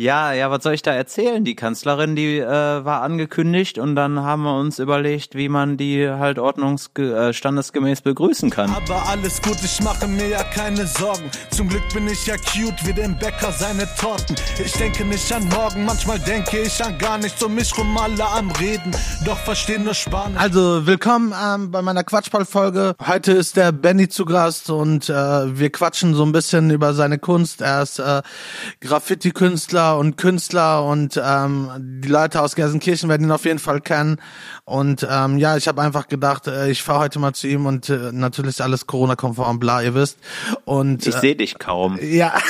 Ja, ja, was soll ich da erzählen? Die Kanzlerin, die äh, war angekündigt und dann haben wir uns überlegt, wie man die halt ordnungsge äh, standesgemäß begrüßen kann. Aber alles gut, ich mache mir ja keine Sorgen. Zum Glück bin ich ja cute wie dem Bäcker seine Torten. Ich denke nicht an morgen, manchmal denke ich an gar nichts. Um mich rum alle am Reden, doch verstehen nur Spanisch. Also willkommen ähm, bei meiner Quatschball-Folge. Heute ist der Benny zu Gast und äh, wir quatschen so ein bisschen über seine Kunst. Er ist äh, Graffiti-Künstler und Künstler und ähm, die Leute aus Gelsenkirchen werden ihn auf jeden Fall kennen. Und ähm, ja, ich habe einfach gedacht, äh, ich fahre heute mal zu ihm und äh, natürlich ist alles Corona-konform, bla, ihr wisst. Und Ich äh, sehe dich kaum. ja.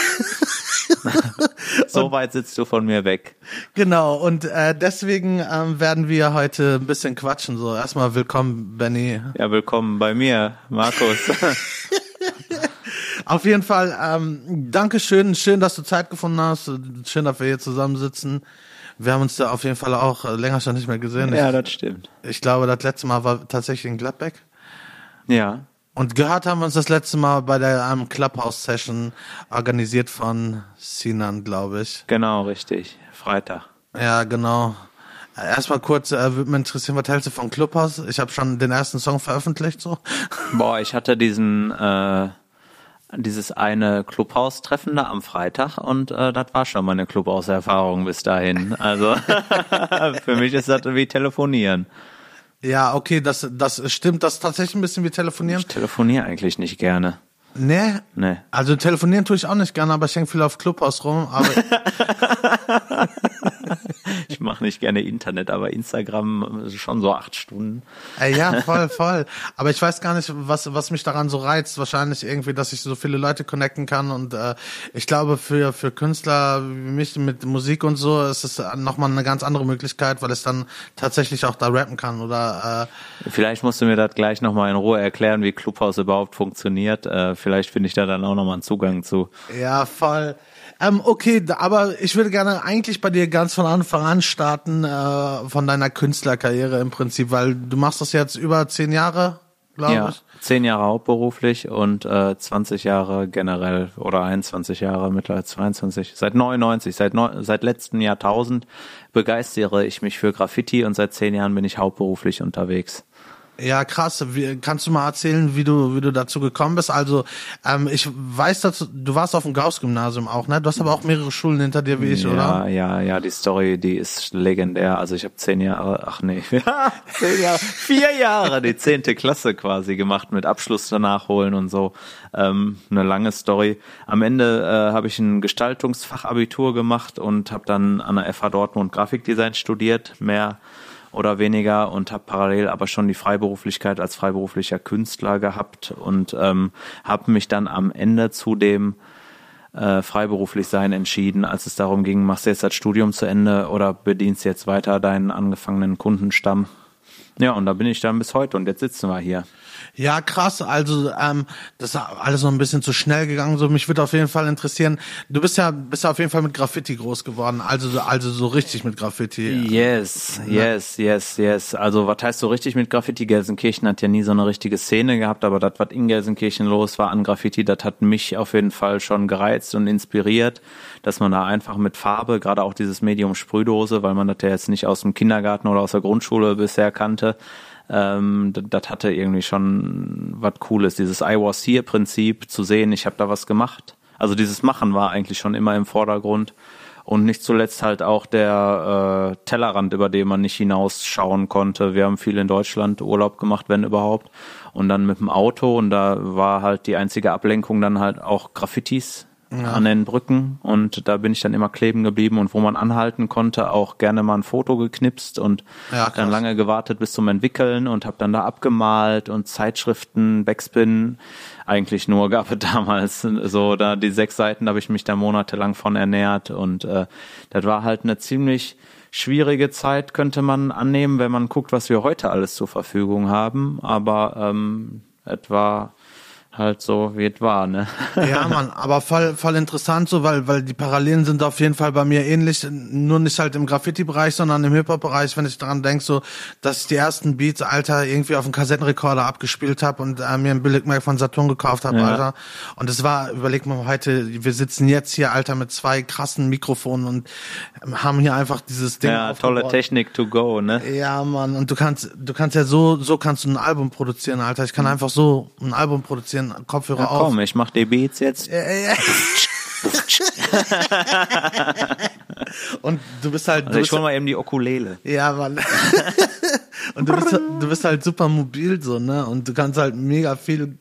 So weit sitzt du von mir weg. Genau, und äh, deswegen ähm, werden wir heute ein bisschen quatschen. So, erstmal willkommen, Benny. Ja, willkommen bei mir, Markus. Auf jeden Fall, ähm, Dankeschön, schön, dass du Zeit gefunden hast. Schön, dass wir hier zusammensitzen. Wir haben uns da auf jeden Fall auch äh, länger schon nicht mehr gesehen. ja, das stimmt. ich, ich glaube, das letzte Mal war tatsächlich in Gladbeck. Ja. Und gehört haben wir uns das letzte Mal bei der ähm, Clubhouse-Session, organisiert von Sinan, glaube ich. Genau, richtig. Freitag. Ja, genau. Äh, Erstmal kurz, äh, würde mich interessieren, was hältst du von Clubhouse? Ich habe schon den ersten Song veröffentlicht, so. Boah, ich hatte diesen, äh, dieses eine Clubhaus-Treffen da am Freitag und äh, das war schon meine Clubhaus-Erfahrung bis dahin. Also für mich ist das wie telefonieren. Ja, okay, das, das stimmt, das ist tatsächlich ein bisschen wie telefonieren. Ich telefoniere eigentlich nicht gerne. Nee, Nee. also telefonieren tue ich auch nicht gerne, aber ich hänge viel auf Clubhouse rum. Aber Ich mache nicht gerne Internet, aber Instagram äh, schon so acht Stunden. Ey, ja, voll, voll. Aber ich weiß gar nicht, was, was mich daran so reizt. Wahrscheinlich irgendwie, dass ich so viele Leute connecten kann. Und äh, ich glaube, für, für Künstler wie mich mit Musik und so ist es nochmal eine ganz andere Möglichkeit, weil ich dann tatsächlich auch da rappen kann. Oder äh, Vielleicht musst du mir das gleich nochmal in Ruhe erklären, wie Clubhouse überhaupt funktioniert. Äh, vielleicht finde ich da dann auch nochmal einen Zugang zu. äh, ja, voll. Ähm, okay, aber ich würde gerne eigentlich bei dir ganz von Anfang an starten, äh, von deiner Künstlerkarriere im Prinzip, weil du machst das jetzt über zehn Jahre, glaube Ja, ich. zehn Jahre hauptberuflich und äh, 20 Jahre generell oder 21 Jahre, mittlerweile 22. Seit 99, seit, neu, seit letzten Jahrtausend begeistere ich mich für Graffiti und seit zehn Jahren bin ich hauptberuflich unterwegs. Ja, krass. Wie, kannst du mal erzählen, wie du, wie du dazu gekommen bist? Also, ähm, ich weiß, dass du, du warst auf dem Gauss-Gymnasium auch, ne? Du hast aber auch mehrere Schulen hinter dir wie ich, ja, oder? ja, ja, die Story, die ist legendär. Also ich habe zehn Jahre, ach nee, zehn Jahre, vier Jahre, die zehnte Klasse quasi gemacht mit Abschluss danach holen und so. Ähm, eine lange Story. Am Ende äh, habe ich ein Gestaltungsfachabitur gemacht und habe dann an der FH Dortmund Grafikdesign studiert, mehr oder weniger und habe parallel aber schon die Freiberuflichkeit als freiberuflicher Künstler gehabt und ähm, habe mich dann am Ende zu dem äh, freiberuflich sein entschieden, als es darum ging, machst du jetzt das Studium zu Ende oder bedienst jetzt weiter deinen angefangenen Kundenstamm. Ja, und da bin ich dann bis heute und jetzt sitzen wir hier. Ja, krass. Also, ähm, das ist alles noch ein bisschen zu schnell gegangen. So, mich würde auf jeden Fall interessieren. Du bist ja, bist ja auf jeden Fall mit Graffiti groß geworden. Also, so- also so richtig mit Graffiti. Yes, yes, yes, yes. Also was heißt so richtig mit Graffiti? Gelsenkirchen hat ja nie so eine richtige Szene gehabt, aber das, was in Gelsenkirchen los war an Graffiti, das hat mich auf jeden Fall schon gereizt und inspiriert, dass man da einfach mit Farbe, gerade auch dieses Medium Sprühdose, weil man das ja jetzt nicht aus dem Kindergarten oder aus der Grundschule bisher kannte, ähm, das, hatte irgendwie schon was Cooles, dieses I was here Prinzip zu sehen, ich habe da was gemacht. Also dieses Machen war eigentlich schon immer im Vordergrund. Und nicht zuletzt halt auch der äh, Tellerrand, über den man nicht hinausschauen konnte. Wir haben viel in Deutschland Urlaub gemacht, wenn überhaupt. Und dann mit dem Auto und da war halt die einzige Ablenkung dann halt auch Graffitis an den Brücken. Und da bin ich dann immer kleben geblieben. Und wo man anhalten konnte, auch gerne mal ein Foto geknipst und Ja, dann lange gewartet bis zum Entwickeln und habe dann da abgemalt und Zeitschriften, Backspin, eigentlich nur gab es damals. So da die sechs Seiten, da habe ich mich da monatelang von ernährt. Und äh, das war halt eine ziemlich schwierige Zeit, könnte man annehmen, wenn man guckt, was wir heute alles zur Verfügung haben, aber ähm, es war halt so, wie es war, ne? Ja, Mann, aber voll, voll interessant so, weil, weil die Parallelen sind auf jeden Fall bei mir ähnlich, nur nicht halt im Graffiti-Bereich, sondern im Hip-Hop-Bereich, wenn ich daran denke, so, dass ich die ersten Beats, Alter, irgendwie auf dem Kassettenrekorder abgespielt habe und äh, mir ein Billigmerk von Saturn gekauft habe, Ja. Alter. Und es war, überleg mal heute, wir sitzen jetzt hier, Alter, mit zwei krassen Mikrofonen und ähm, haben hier einfach dieses Ding Ja, tolle. Technik to go, ne? Ja, Mann, und du kannst, du kannst ja so, so kannst du ein Album produzieren, Alter. Ich kann einfach so ein Album produzieren, Kopfhörer. Ja, auf. komm, ich mach die Beats jetzt. Ja, ja. und du bist halt, du Also ich hol mal eben die Okulele. ja, Mann. und du bist, du bist halt super mobil so, ne? Und du kannst halt mega viel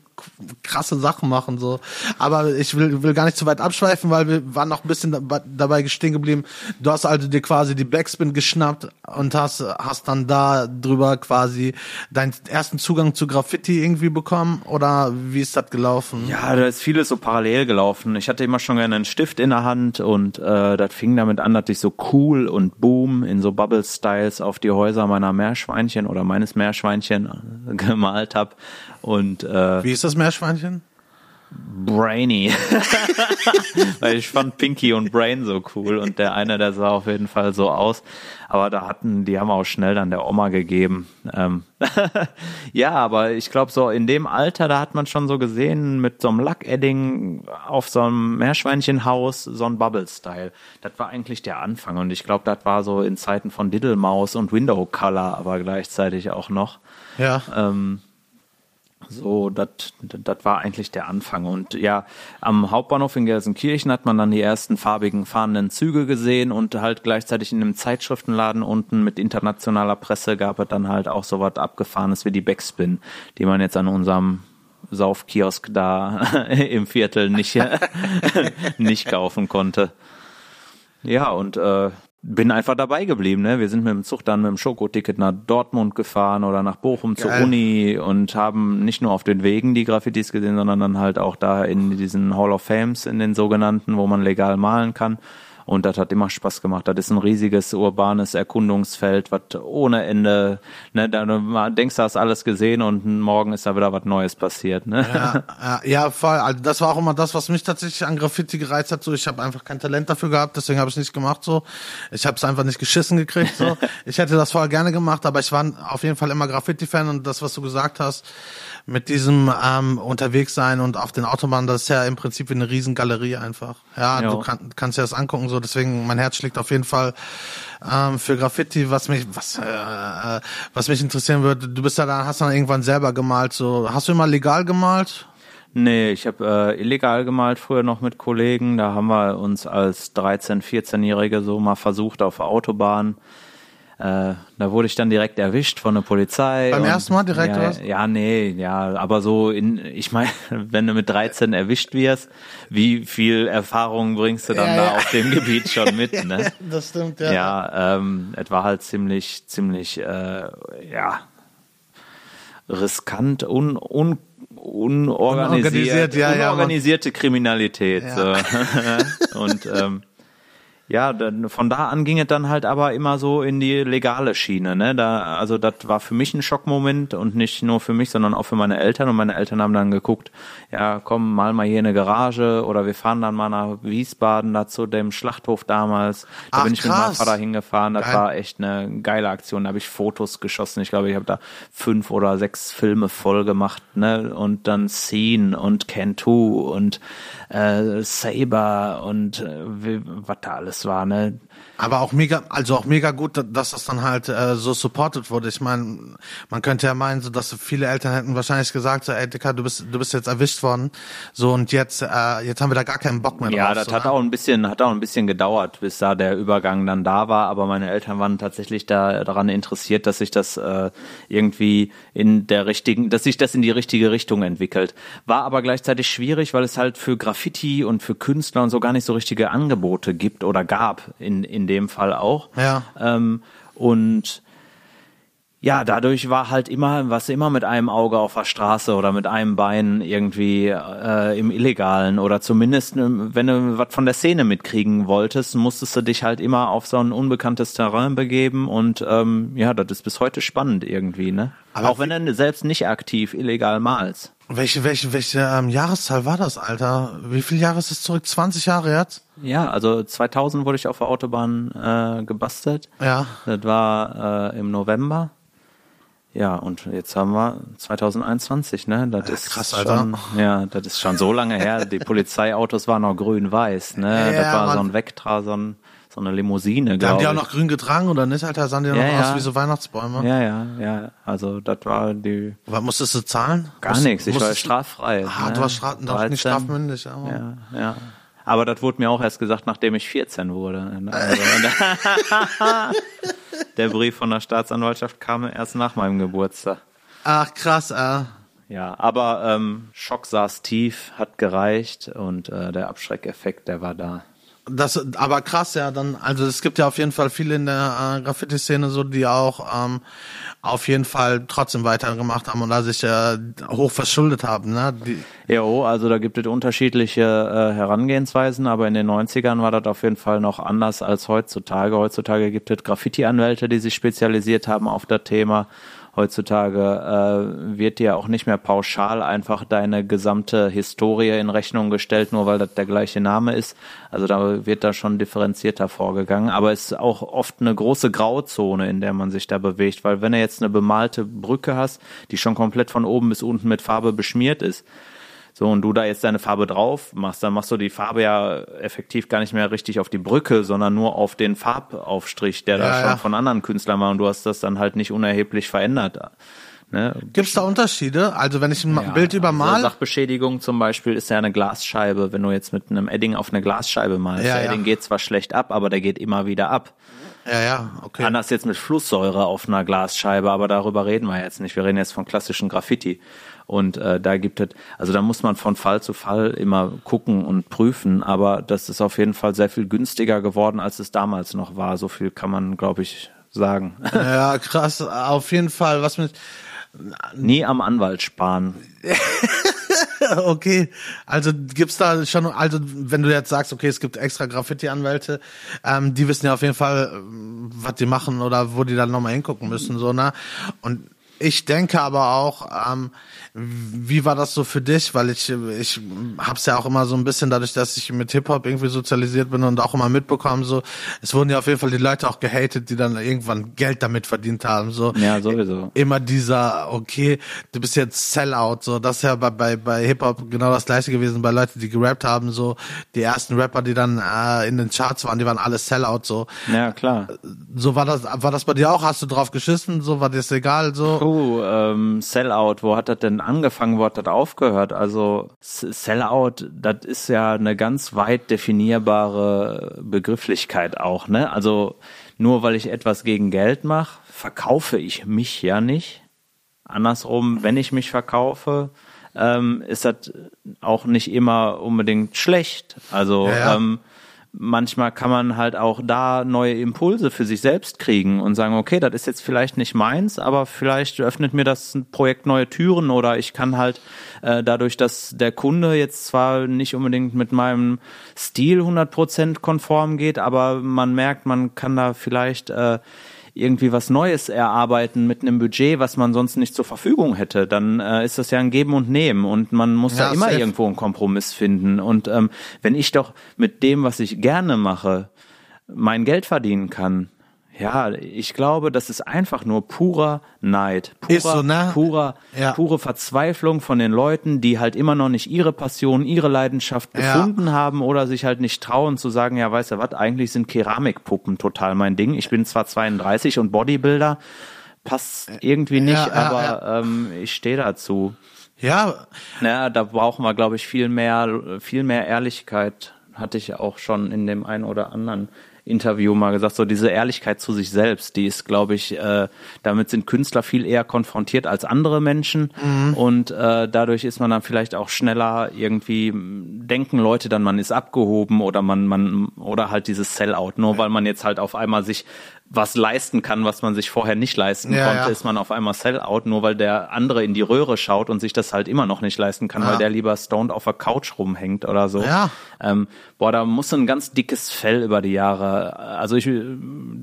krasse Sachen machen so. Aber ich will, will gar nicht zu weit abschweifen, weil wir waren noch ein bisschen dab- dabei stehen geblieben. Du hast also dir quasi die Backspin geschnappt und hast, hast dann da drüber quasi deinen ersten Zugang zu Graffiti irgendwie bekommen oder wie ist das gelaufen? Ja, da ist vieles so parallel gelaufen. Ich hatte immer schon gerne einen Stift in der Hand und äh, das fing damit an, dass ich so cool und boom in so Bubble-Styles auf die Häuser meiner Meerschweinchen oder meines Meerschweinchen äh, gemalt hab und äh, Wie ist das Meerschweinchen? brainy. Weil ich fand Pinky und Brain so cool und der eine, der sah auf jeden Fall so aus. Aber da hatten, die haben auch schnell dann der Oma gegeben. Ähm ja, aber ich glaube so in dem Alter, da hat man schon so gesehen mit so einem Lackedding auf so einem Meerschweinchenhaus so ein Bubble-Style. Das war eigentlich der Anfang und ich glaube, das war so in Zeiten von Diddlemaus und Window Color, aber gleichzeitig auch noch. Ja. Ähm, so, das war eigentlich der Anfang. Und ja, am Hauptbahnhof in Gelsenkirchen hat man dann die ersten farbigen fahrenden Züge gesehen und halt gleichzeitig in einem Zeitschriftenladen unten mit internationaler Presse gab es dann halt auch so was Abgefahrenes wie die Backspin, die man jetzt an unserem Saufkiosk da im Viertel nicht, nicht kaufen konnte. Ja, und äh, bin einfach dabei geblieben. Ne? Wir sind mit dem Zug dann mit dem Schokoticket nach Dortmund gefahren oder nach Bochum zur Geil. Uni und haben nicht nur auf den Wegen die Graffitis gesehen, sondern dann halt auch da in diesen Hall of Fames, in den sogenannten, wo man legal malen kann. Und das hat immer Spaß gemacht. Das ist ein riesiges urbanes Erkundungsfeld, was ohne Ende, ne, da denkst, du hast alles gesehen und morgen ist da wieder was Neues passiert. Ne? Ja, ja, ja, voll. Also das war auch immer das, was mich tatsächlich an Graffiti gereizt hat. So, ich habe einfach kein Talent dafür gehabt, deswegen habe ich nicht gemacht. So, ich habe es einfach nicht geschissen gekriegt. So, ich hätte das vorher gerne gemacht, aber ich war auf jeden Fall immer Graffiti-Fan und das, was du gesagt hast, mit diesem ähm, unterwegs sein und auf den Autobahnen, das ist ja im Prinzip wie eine Riesengalerie einfach. Ja, Ja. du kann, kannst dir das angucken. So, deswegen mein Herz schlägt auf jeden Fall ähm, für Graffiti, was mich, was, äh, was mich interessieren würde. Du bist ja dann, hast dann irgendwann selber gemalt. So, hast du immer legal gemalt? Nee, ich habe äh, illegal gemalt früher noch mit Kollegen. Da haben wir uns als 13-, 14-Jährige so mal versucht auf der Autobahn. Äh, da wurde ich dann direkt erwischt von der Polizei. Beim und- ersten Mal direkt, ja, oder was? Ja, nee, ja, aber so in, ich meine, wenn du mit 13 erwischt wirst, wie viel Erfahrung bringst du dann Ja, da ja. auf dem Gebiet schon mit, ne? Das stimmt, ja. Ja, ähm, es war halt ziemlich, ziemlich, äh, ja, riskant, un, un, unorganisiert, Unorganisiert, ja, ja, unorganisierte Kriminalität. So. Und ähm, ja, dann, von da an ging es dann halt aber immer so in die legale Schiene. Ne? Da, also das war für mich ein Schockmoment und nicht nur für mich, sondern auch für meine Eltern. Und meine Eltern haben dann geguckt, ja, komm, mal mal hier in eine Garage oder wir fahren dann mal nach Wiesbaden, da zu dem Schlachthof damals. Da Ach, bin ich mit meinem krass. Vater hingefahren. Das Geil. war echt eine geile Aktion. Da habe ich Fotos geschossen. Ich glaube, ich habe da fünf oder sechs Filme voll gemacht. Ne? Und dann Scene und Cantu und äh, Saber und äh, was da alles war. Ne? Aber auch mega, also auch mega gut, dass das dann halt äh, so supported wurde. Ich meine, man könnte ja meinen, so dass viele Eltern hätten wahrscheinlich gesagt, so, ey Dicker, du bist, du bist jetzt erwischt worden. So und jetzt, äh, jetzt haben wir da gar keinen Bock mehr Ja, drauf. das so, hat ne? auch ein bisschen, hat auch ein bisschen gedauert, bis da der Übergang dann da war. Aber meine Eltern waren tatsächlich da daran interessiert, dass sich das äh, irgendwie in der richtigen, dass sich das in die richtige Richtung entwickelt. War aber gleichzeitig schwierig, weil es halt für Graffiti und für Künstler und so gar nicht so richtige Angebote gibt oder gab in in dem Fall auch. Ja. Ähm, und ja, dadurch war halt immer, was immer mit einem Auge auf der Straße oder mit einem Bein irgendwie äh, im Illegalen oder zumindest, ähm, wenn du was von der Szene mitkriegen wolltest, musstest du dich halt immer auf so ein unbekanntes Terrain begeben und ähm, ja, das ist bis heute spannend irgendwie, ne? Aber Auch wenn du selbst nicht aktiv illegal malst. Welche, welche, welche ähm, Jahreszahl war das, Alter? Wie viel Jahre ist es zurück? 20 Jahre jetzt? Ja, also 2000 wurde ich auf der Autobahn äh, gebastelt. Ja. Das war äh, im November. Ja, und jetzt haben wir 2021, ne? Das ist krass, Alter. schon, ja, das ist schon so lange her. Die Polizeiautos waren noch grün-weiß, ne? Ja, das war so Mann. ein Vectra, so, ein, so eine Limousine, Da haben die auch noch grün getragen oder nicht, Alter? Sahen die noch Ja, aus ja. wie so Weihnachtsbäume? Ja, ja, ja. Also das war die Was musstest du zahlen? gar nichts. Ich war straffrei. Ah, ne? du warst stra doch nicht 13. strafmündig. Ja. Ja, ja. Aber das wurde mir auch erst gesagt, nachdem ich 14 wurde. Also, der Brief von der Staatsanwaltschaft kam erst nach meinem Geburtstag. Ach, krass, äh. Ja, aber ähm, Schock saß tief, hat gereicht und äh, der Abschreckeffekt, der war da. Das, aber krass, ja, dann, also es gibt ja auf jeden Fall viele in der äh, Graffiti-Szene so, die auch ähm, auf jeden Fall trotzdem weitergemacht haben und da sich äh, hoch verschuldet haben, ne? Die, Jo, also da gibt es unterschiedliche äh, Herangehensweisen, aber in den 90ern war das auf jeden Fall noch anders als heutzutage. Heutzutage gibt es Graffiti-Anwälte, die sich spezialisiert haben auf das Thema. Heutzutage äh, wird dir auch nicht mehr pauschal einfach deine gesamte Historie in Rechnung gestellt, nur weil das der gleiche Name ist. Also da wird da schon differenzierter vorgegangen. Aber es ist auch oft eine große Grauzone, in der man sich da bewegt, weil wenn du jetzt eine bemalte Brücke hast, die schon komplett von oben bis unten mit Farbe beschmiert ist, so, und du da jetzt deine Farbe drauf machst, dann machst du die Farbe ja effektiv gar nicht mehr richtig auf die Brücke, sondern nur auf den Farbaufstrich, der da Ja, schon ja. von anderen Künstlern war und du hast das dann halt nicht unerheblich verändert. Ne? gibt's da Unterschiede? Also wenn ich ein Ja, Bild übermal, Also Sachbeschädigung zum Beispiel ist ja eine Glasscheibe, wenn du jetzt mit einem Edding auf eine Glasscheibe malst. Ja, der ja. Edding geht zwar schlecht ab, aber der geht immer wieder ab. ja, ja, okay. Anders jetzt mit Flusssäure auf einer Glasscheibe, aber darüber reden wir jetzt nicht. Wir reden jetzt von klassischen Graffiti. Und äh, da gibt es, also da muss man von Fall zu Fall immer gucken und prüfen, aber das ist auf jeden Fall sehr viel günstiger geworden, als es damals noch war. So viel kann man, glaube ich, sagen. Ja, krass, auf jeden Fall, was mit, Nie am Anwalt sparen. okay, also gibt's da schon, also wenn du jetzt sagst, okay, es gibt extra Graffiti-Anwälte, ähm, die wissen ja auf jeden Fall, ähm, was die machen oder wo die dann nochmal hingucken müssen, so, ne? Und ich denke aber auch, ähm, wie war das so für dich? Weil ich, ich hab's ja auch immer so ein bisschen dadurch, dass ich mit Hip-Hop irgendwie sozialisiert bin und auch immer mitbekommen, so, es wurden ja auf jeden Fall die Leute auch gehatet, die dann irgendwann Geld damit verdient haben, so. Ja, sowieso. Immer dieser, okay, du bist jetzt Sellout, so, das ist ja bei, bei, bei Hip-Hop genau das gleiche gewesen, bei Leuten, die gerappt haben, so, die ersten Rapper, die dann äh, in den Charts waren, die waren alle Sellout, so. Ja, klar. So war das, war das bei dir auch? Hast du drauf geschissen? So, war dir das egal, so? Oh, ähm, Sellout, wo hat das denn angefangen, wo hat aufgehört? Also Sellout, das ist ja eine ganz weit definierbare Begrifflichkeit auch, ne? Also nur weil ich etwas gegen Geld mache, verkaufe ich mich ja nicht. Andersrum, wenn ich mich verkaufe, ähm, ist das auch nicht immer unbedingt schlecht. Also Ja, ja. ähm, manchmal kann man halt auch da neue Impulse für sich selbst kriegen und sagen, okay, das ist jetzt vielleicht nicht meins, aber vielleicht öffnet mir das Projekt neue Türen oder ich kann halt äh, dadurch, dass der Kunde jetzt zwar nicht unbedingt mit meinem Stil 100% konform geht, aber man merkt, man kann da vielleicht äh, irgendwie was Neues erarbeiten mit einem Budget, was man sonst nicht zur Verfügung hätte, dann äh, ist das ja ein Geben und Nehmen und man muss Ja, da immer safe. irgendwo einen Kompromiss finden. Und ähm, wenn ich doch mit dem, was ich gerne mache, mein Geld verdienen kann, ja, ich glaube, das ist einfach nur purer Neid, purer, so, ne? purer, Ja. pure Verzweiflung von den Leuten, die halt immer noch nicht ihre Passion, ihre Leidenschaft Ja. gefunden haben oder sich halt nicht trauen zu sagen, ja, weißt du was, eigentlich sind Keramikpuppen total mein Ding. Ich bin zwar 32 und Bodybuilder, passt irgendwie nicht, ja, aber Ähm, ich stehe dazu. Ja, Ja, da brauchen wir, glaube ich, viel mehr, viel mehr Ehrlichkeit. Hatte ich auch schon in dem einen oder anderen Interview mal gesagt. So diese Ehrlichkeit zu sich selbst, die ist, glaube ich, äh, damit sind Künstler viel eher konfrontiert als andere Menschen. Und äh, dadurch ist man dann vielleicht auch schneller irgendwie, denken Leute dann, man ist abgehoben oder man, man, oder halt dieses Sellout. Nur weil man jetzt halt auf einmal sich was leisten kann, was man sich vorher nicht leisten Ja, konnte, ja. ist man auf einmal Sellout, nur weil der andere in die Röhre schaut und sich das halt immer noch nicht leisten kann, Ja. weil der lieber stoned auf der Couch rumhängt oder so. Ja. Ähm, boah, da muss ein ganz dickes Fell über die Jahre. Also ich,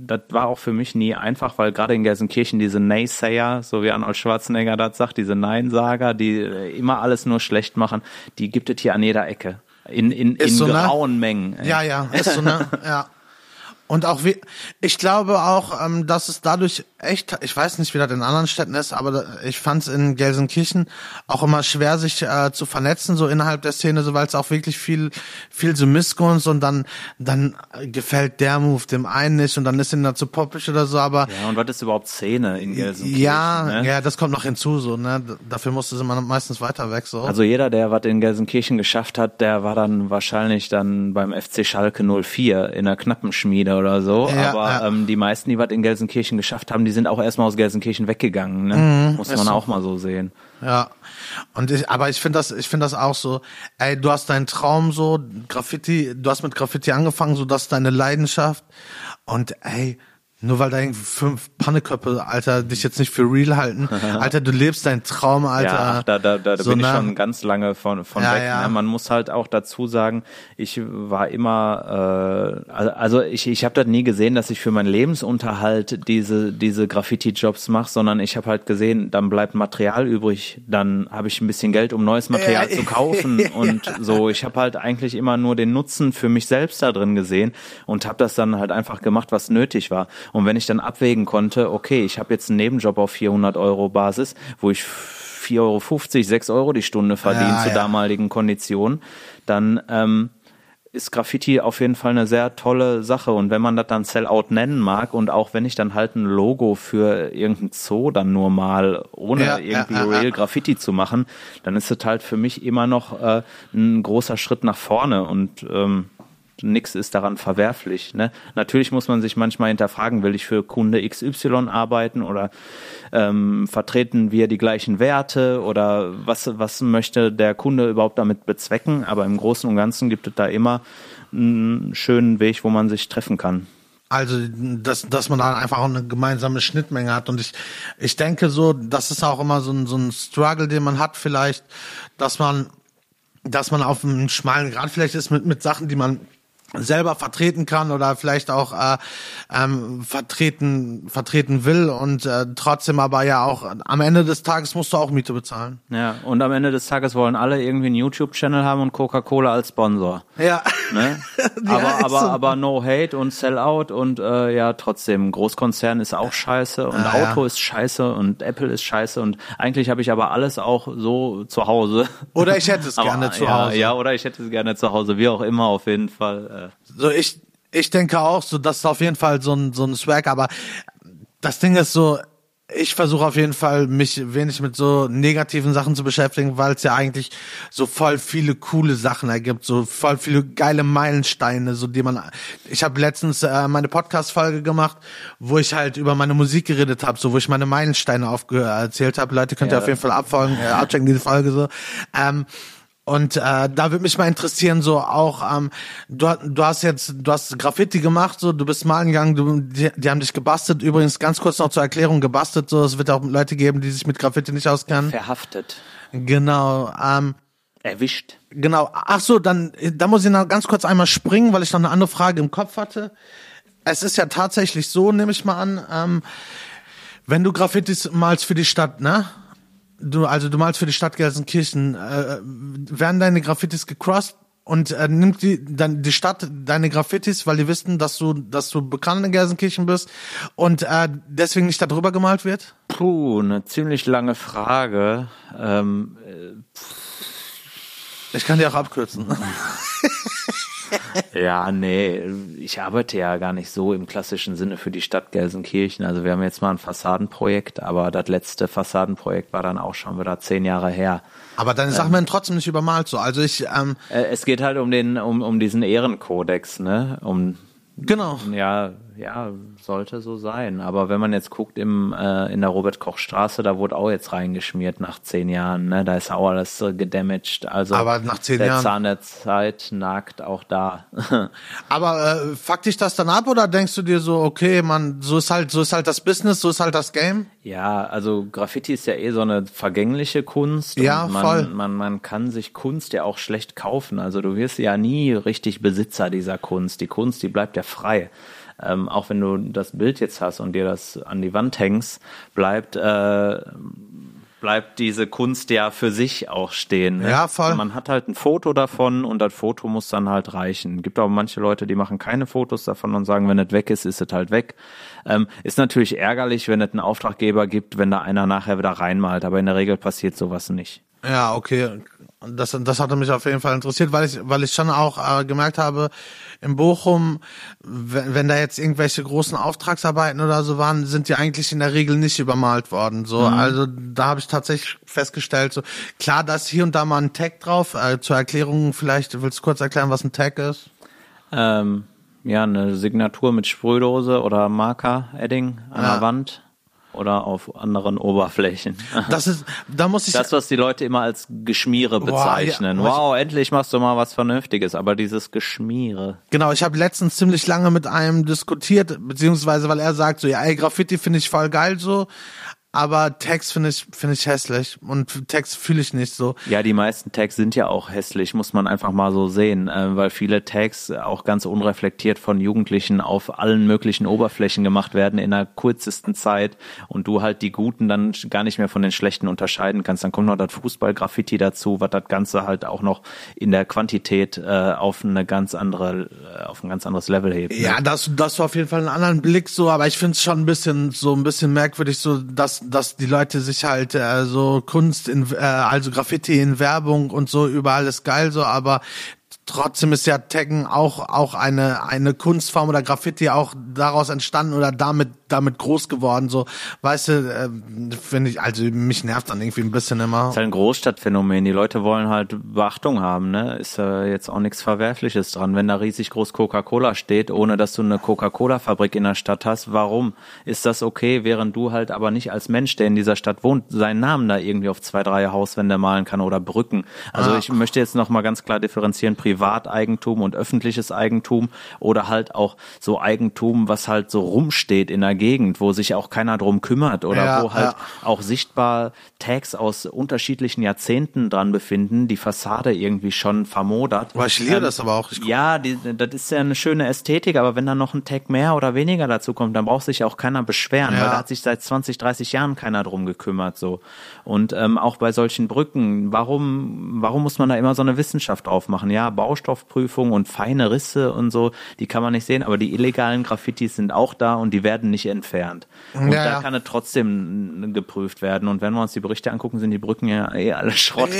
das war auch für mich nie einfach, weil gerade in Gelsenkirchen diese Naysayer, so wie Arnold Schwarzenegger das sagt, diese Neinsager, die immer alles nur schlecht machen, die gibt es hier an jeder Ecke. In, in, in so, ne? grauen Mengen. ey. Ja, ja, ist so, ne? ja. Und auch wie, ich glaube auch, ähm, dass es dadurch echt, ich weiß nicht, wie das in anderen Städten ist, aber ich fand es in Gelsenkirchen auch immer schwer, sich äh, zu vernetzen, so innerhalb der Szene, so weil es auch wirklich viel, viel so Missgunst und dann, dann gefällt der Move dem einen nicht und dann ist ihm da zu poppig oder so, aber Ja, und was ist überhaupt Szene in Gelsenkirchen? ja, ne? ja, das kommt noch hinzu, so, ne? Dafür musste man meistens weiter weg, so. Also jeder, der was in Gelsenkirchen geschafft hat, der war dann wahrscheinlich dann beim FC Schalke 04 in der Knappenschmiede oder so. Ja, Aber ja. Ähm, die meisten, die was in Gelsenkirchen geschafft haben, die sind auch erstmal aus Gelsenkirchen weggegangen. Ne? Mhm, Muss man so. auch mal so sehen. Ja. Und ich, aber ich finde das, ich finde das auch so, ey, du hast deinen Traum so, Graffiti, du hast mit Graffiti angefangen, so das ist deine Leidenschaft. Und ey, nur weil da irgendwie fünf Panneköpfe, Alter, dich jetzt nicht für real halten. Alter, du lebst deinen Traum, Alter. Ja, da, da, da, da So, bin ich ne? schon ganz lange von, von Ja, weg. ja. Ne? Man muss halt auch dazu sagen, ich war immer, äh, also ich, ich habe das nie gesehen, dass ich für meinen Lebensunterhalt diese, diese Graffiti-Jobs mache, sondern ich habe halt gesehen, dann bleibt Material übrig, dann habe ich ein bisschen Geld, um neues Material Ja, zu kaufen und so. Ich habe halt eigentlich immer nur den Nutzen für mich selbst da drin gesehen und habe das dann halt einfach gemacht, was nötig war. Und wenn ich dann abwägen konnte, okay, ich habe jetzt einen Nebenjob auf 400 Euro Basis, wo ich 4,50 Euro, 6 Euro die Stunde verdiene Ja, zu ja. damaligen Konditionen, dann ähm, ist Graffiti auf jeden Fall eine sehr tolle Sache. Und wenn man das dann Sellout nennen mag und auch wenn ich dann halt ein Logo für irgendein Zoo dann nur mal, ohne Ja, irgendwie ja, real ja. Graffiti zu machen, dann ist es halt für mich immer noch äh, ein großer Schritt nach vorne und ähm, nix ist daran verwerflich. Ne? Natürlich muss man sich manchmal hinterfragen, will ich für Kunde XY arbeiten oder ähm, vertreten wir die gleichen Werte oder was, was möchte der Kunde überhaupt damit bezwecken? Aber im Großen und Ganzen gibt es da immer einen schönen Weg, wo man sich treffen kann. Also, dass, dass man da einfach auch eine gemeinsame Schnittmenge hat. Und ich, ich denke so, das ist auch immer so ein, so ein Struggle, den man hat vielleicht, dass man, dass man auf einem schmalen Grad vielleicht ist mit, mit Sachen, die man selber vertreten kann oder vielleicht auch äh, ähm, vertreten vertreten will und äh, trotzdem aber ja auch am Ende des Tages musst du auch Miete bezahlen. Ja, und am Ende des Tages wollen alle irgendwie einen YouTube-Channel haben und Coca-Cola als Sponsor. Ja. Ne? Ja, aber, aber, so. aber no hate und Sellout und äh, ja, trotzdem, Großkonzern ist auch scheiße und Ah, ja. Auto ist scheiße und Apple ist scheiße und eigentlich habe ich aber alles auch so zu Hause. Oder ich hätte es Aber, gerne zu ja, Hause. Ja, oder ich hätte es gerne zu Hause, wie auch immer, auf jeden Fall. Äh. So, ich, ich denke auch, so, das ist auf jeden Fall so ein, so ein Swag, aber das Ding ist so, ich versuche auf jeden Fall, mich wenig mit so negativen Sachen zu beschäftigen, weil es ja eigentlich so voll viele coole Sachen ergibt, so voll viele geile Meilensteine, so die man. Ich habe letztens äh, meine Podcast-Folge gemacht, wo ich halt über meine Musik geredet habe, so wo ich meine Meilensteine aufge erzählt habe. Leute, könnt ihr Ja. auf jeden Fall abfolgen, äh, abchecken diese Folge so. Ähm, und äh, da würde mich mal interessieren, so auch, ähm, du, du hast jetzt, du hast Graffiti gemacht, so, du bist malen gegangen, du, die, die haben dich gebastelt. Übrigens, ganz kurz noch zur Erklärung, gebastelt, so, es wird auch Leute geben, die sich mit Graffiti nicht auskennen. Verhaftet. Genau, ähm, Erwischt. genau. Ach so, dann, da muss ich noch ganz kurz einmal springen, weil ich noch eine andere Frage im Kopf hatte. Es ist ja tatsächlich so, nehme ich mal an, ähm, wenn du Graffitis malst für die Stadt, ne? Du, also du malst für die Stadt Gelsenkirchen, äh, werden deine Graffitis gecrossed und äh, nimmt die dann die Stadt deine Graffitis, weil die wissen, dass du, dass du bekannt in Gelsenkirchen bist und äh, deswegen nicht darüber gemalt wird? Puh, eine ziemlich lange Frage. Ähm, Ich kann die auch abkürzen. Ja, nee, ich arbeite ja gar nicht so im klassischen Sinne für die Stadt Gelsenkirchen. Also wir haben jetzt mal ein Fassadenprojekt, aber das letzte Fassadenprojekt war dann auch schon wieder zehn Jahre her. Aber deine Sachen werden trotzdem nicht übermalt so. Also ich, ähm, Äh, Es geht halt um den, um, um diesen Ehrenkodex, ne? Um genau. ja, ja, sollte so sein. Aber wenn man jetzt guckt im, äh, in der Robert-Koch-Straße, da wurde auch jetzt reingeschmiert nach zehn Jahren, ne? Da ist auch alles so gedamaged. Also Aber nach zehn der Jahren- Zahn der Zeit nagt auch da. Aber äh, fuck dich das dann ab oder denkst du dir so, okay, man, so ist halt, so ist halt das Business, so ist halt das Game? Ja, also Graffiti ist ja eh so eine vergängliche Kunst. Ja, man, voll. Man, man kann sich Kunst ja auch schlecht kaufen. Also du wirst ja nie richtig Besitzer dieser Kunst. Die Kunst, die bleibt ja frei. Ähm, auch wenn du das Bild jetzt hast und dir das an die Wand hängst, bleibt äh, bleibt diese Kunst ja für sich auch stehen. Ne? Ja, voll. Man hat halt ein Foto davon und das Foto muss dann halt reichen. Gibt aber manche Leute, die machen keine Fotos davon und sagen, wenn es weg ist, ist es halt weg. Ähm, ist natürlich ärgerlich, wenn es einen Auftraggeber gibt, wenn da einer nachher wieder reinmalt, aber in der Regel passiert sowas nicht. Ja, okay. Das, das hatte mich auf jeden Fall interessiert, weil ich, weil ich schon auch äh, gemerkt habe, in Bochum, wenn, wenn da jetzt irgendwelche großen Auftragsarbeiten oder so waren, sind die eigentlich in der Regel nicht übermalt worden. So, mhm. also da habe ich tatsächlich festgestellt, so klar, dass hier und da mal ein Tag drauf. Äh, zur Erklärung vielleicht, willst du kurz erklären, was ein Tag ist? Ähm, ja, eine Signatur mit Sprühdose oder Marker, Edding an ja. der Wand oder auf anderen Oberflächen. Das ist, da muss ich. Das, was die Leute immer als Geschmiere bezeichnen. Wow, ja, wow endlich machst du mal was Vernünftiges, aber dieses Geschmiere. Genau, ich habe letztens ziemlich lange mit einem diskutiert, beziehungsweise weil er sagt so, ja, ey, Graffiti finde ich voll geil so, aber Tags finde ich finde ich hässlich und Tags fühle ich nicht so. Ja, die meisten Tags sind ja auch hässlich, muss man einfach mal so sehen, äh, weil viele Tags auch ganz unreflektiert von Jugendlichen auf allen möglichen Oberflächen gemacht werden in der kurzesten Zeit und du halt die guten dann gar nicht mehr von den schlechten unterscheiden kannst. Dann kommt noch das Fußball-Graffiti dazu, was das Ganze halt auch noch in der Quantität äh, auf eine ganz andere äh, auf ein ganz anderes Level hebt. Ne? Ja, das das war auf jeden Fall einen anderen Blick so, aber ich finde es schon ein bisschen so ein bisschen merkwürdig so, dass dass die Leute sich halt äh, so Kunst in äh, also Graffiti in Werbung und so überall ist geil so, aber trotzdem ist ja Taggen auch auch eine eine Kunstform oder Graffiti auch daraus entstanden oder damit damit groß geworden. So weißt du äh, finde ich also mich nervt dann irgendwie ein bisschen immer. Das ist halt ein Großstadtphänomen. Die Leute wollen halt Beachtung haben ne? Ist äh, jetzt auch nichts Verwerfliches dran. Wenn da riesig groß Coca-Cola steht ohne dass du eine Coca-Cola-Fabrik in der Stadt hast warum? Ist das okay? Während du halt aber nicht als Mensch der in dieser Stadt wohnt seinen Namen da irgendwie auf zwei drei Hauswände malen kann oder Brücken. Also ah. ich möchte jetzt noch mal ganz klar differenzieren Privateigentum und öffentliches Eigentum oder halt auch so Eigentum, was halt so rumsteht in der Gegend, wo sich auch keiner drum kümmert oder ja, wo halt ja. auch sichtbar Tags aus unterschiedlichen Jahrzehnten dran befinden, die Fassade irgendwie schon vermodert. Aber ich liebe ähm, das aber auch. ja, die, das ist ja eine schöne Ästhetik, aber wenn da noch ein Tag mehr oder weniger dazu kommt, dann braucht sich auch keiner beschweren, ja. weil da hat sich seit 20, 30 Jahren keiner drum gekümmert so. Und ähm, auch bei solchen Brücken, warum, warum muss man da immer so eine Wissenschaft aufmachen? Ja, Baustoffprüfung und feine Risse und so, die kann man nicht sehen, aber die illegalen Graffitis sind auch da und die werden nicht entfernt. Und ja, da ja. kann es trotzdem geprüft werden. Und wenn wir uns die Berichte angucken, sind die Brücken ja eh alle Schrott.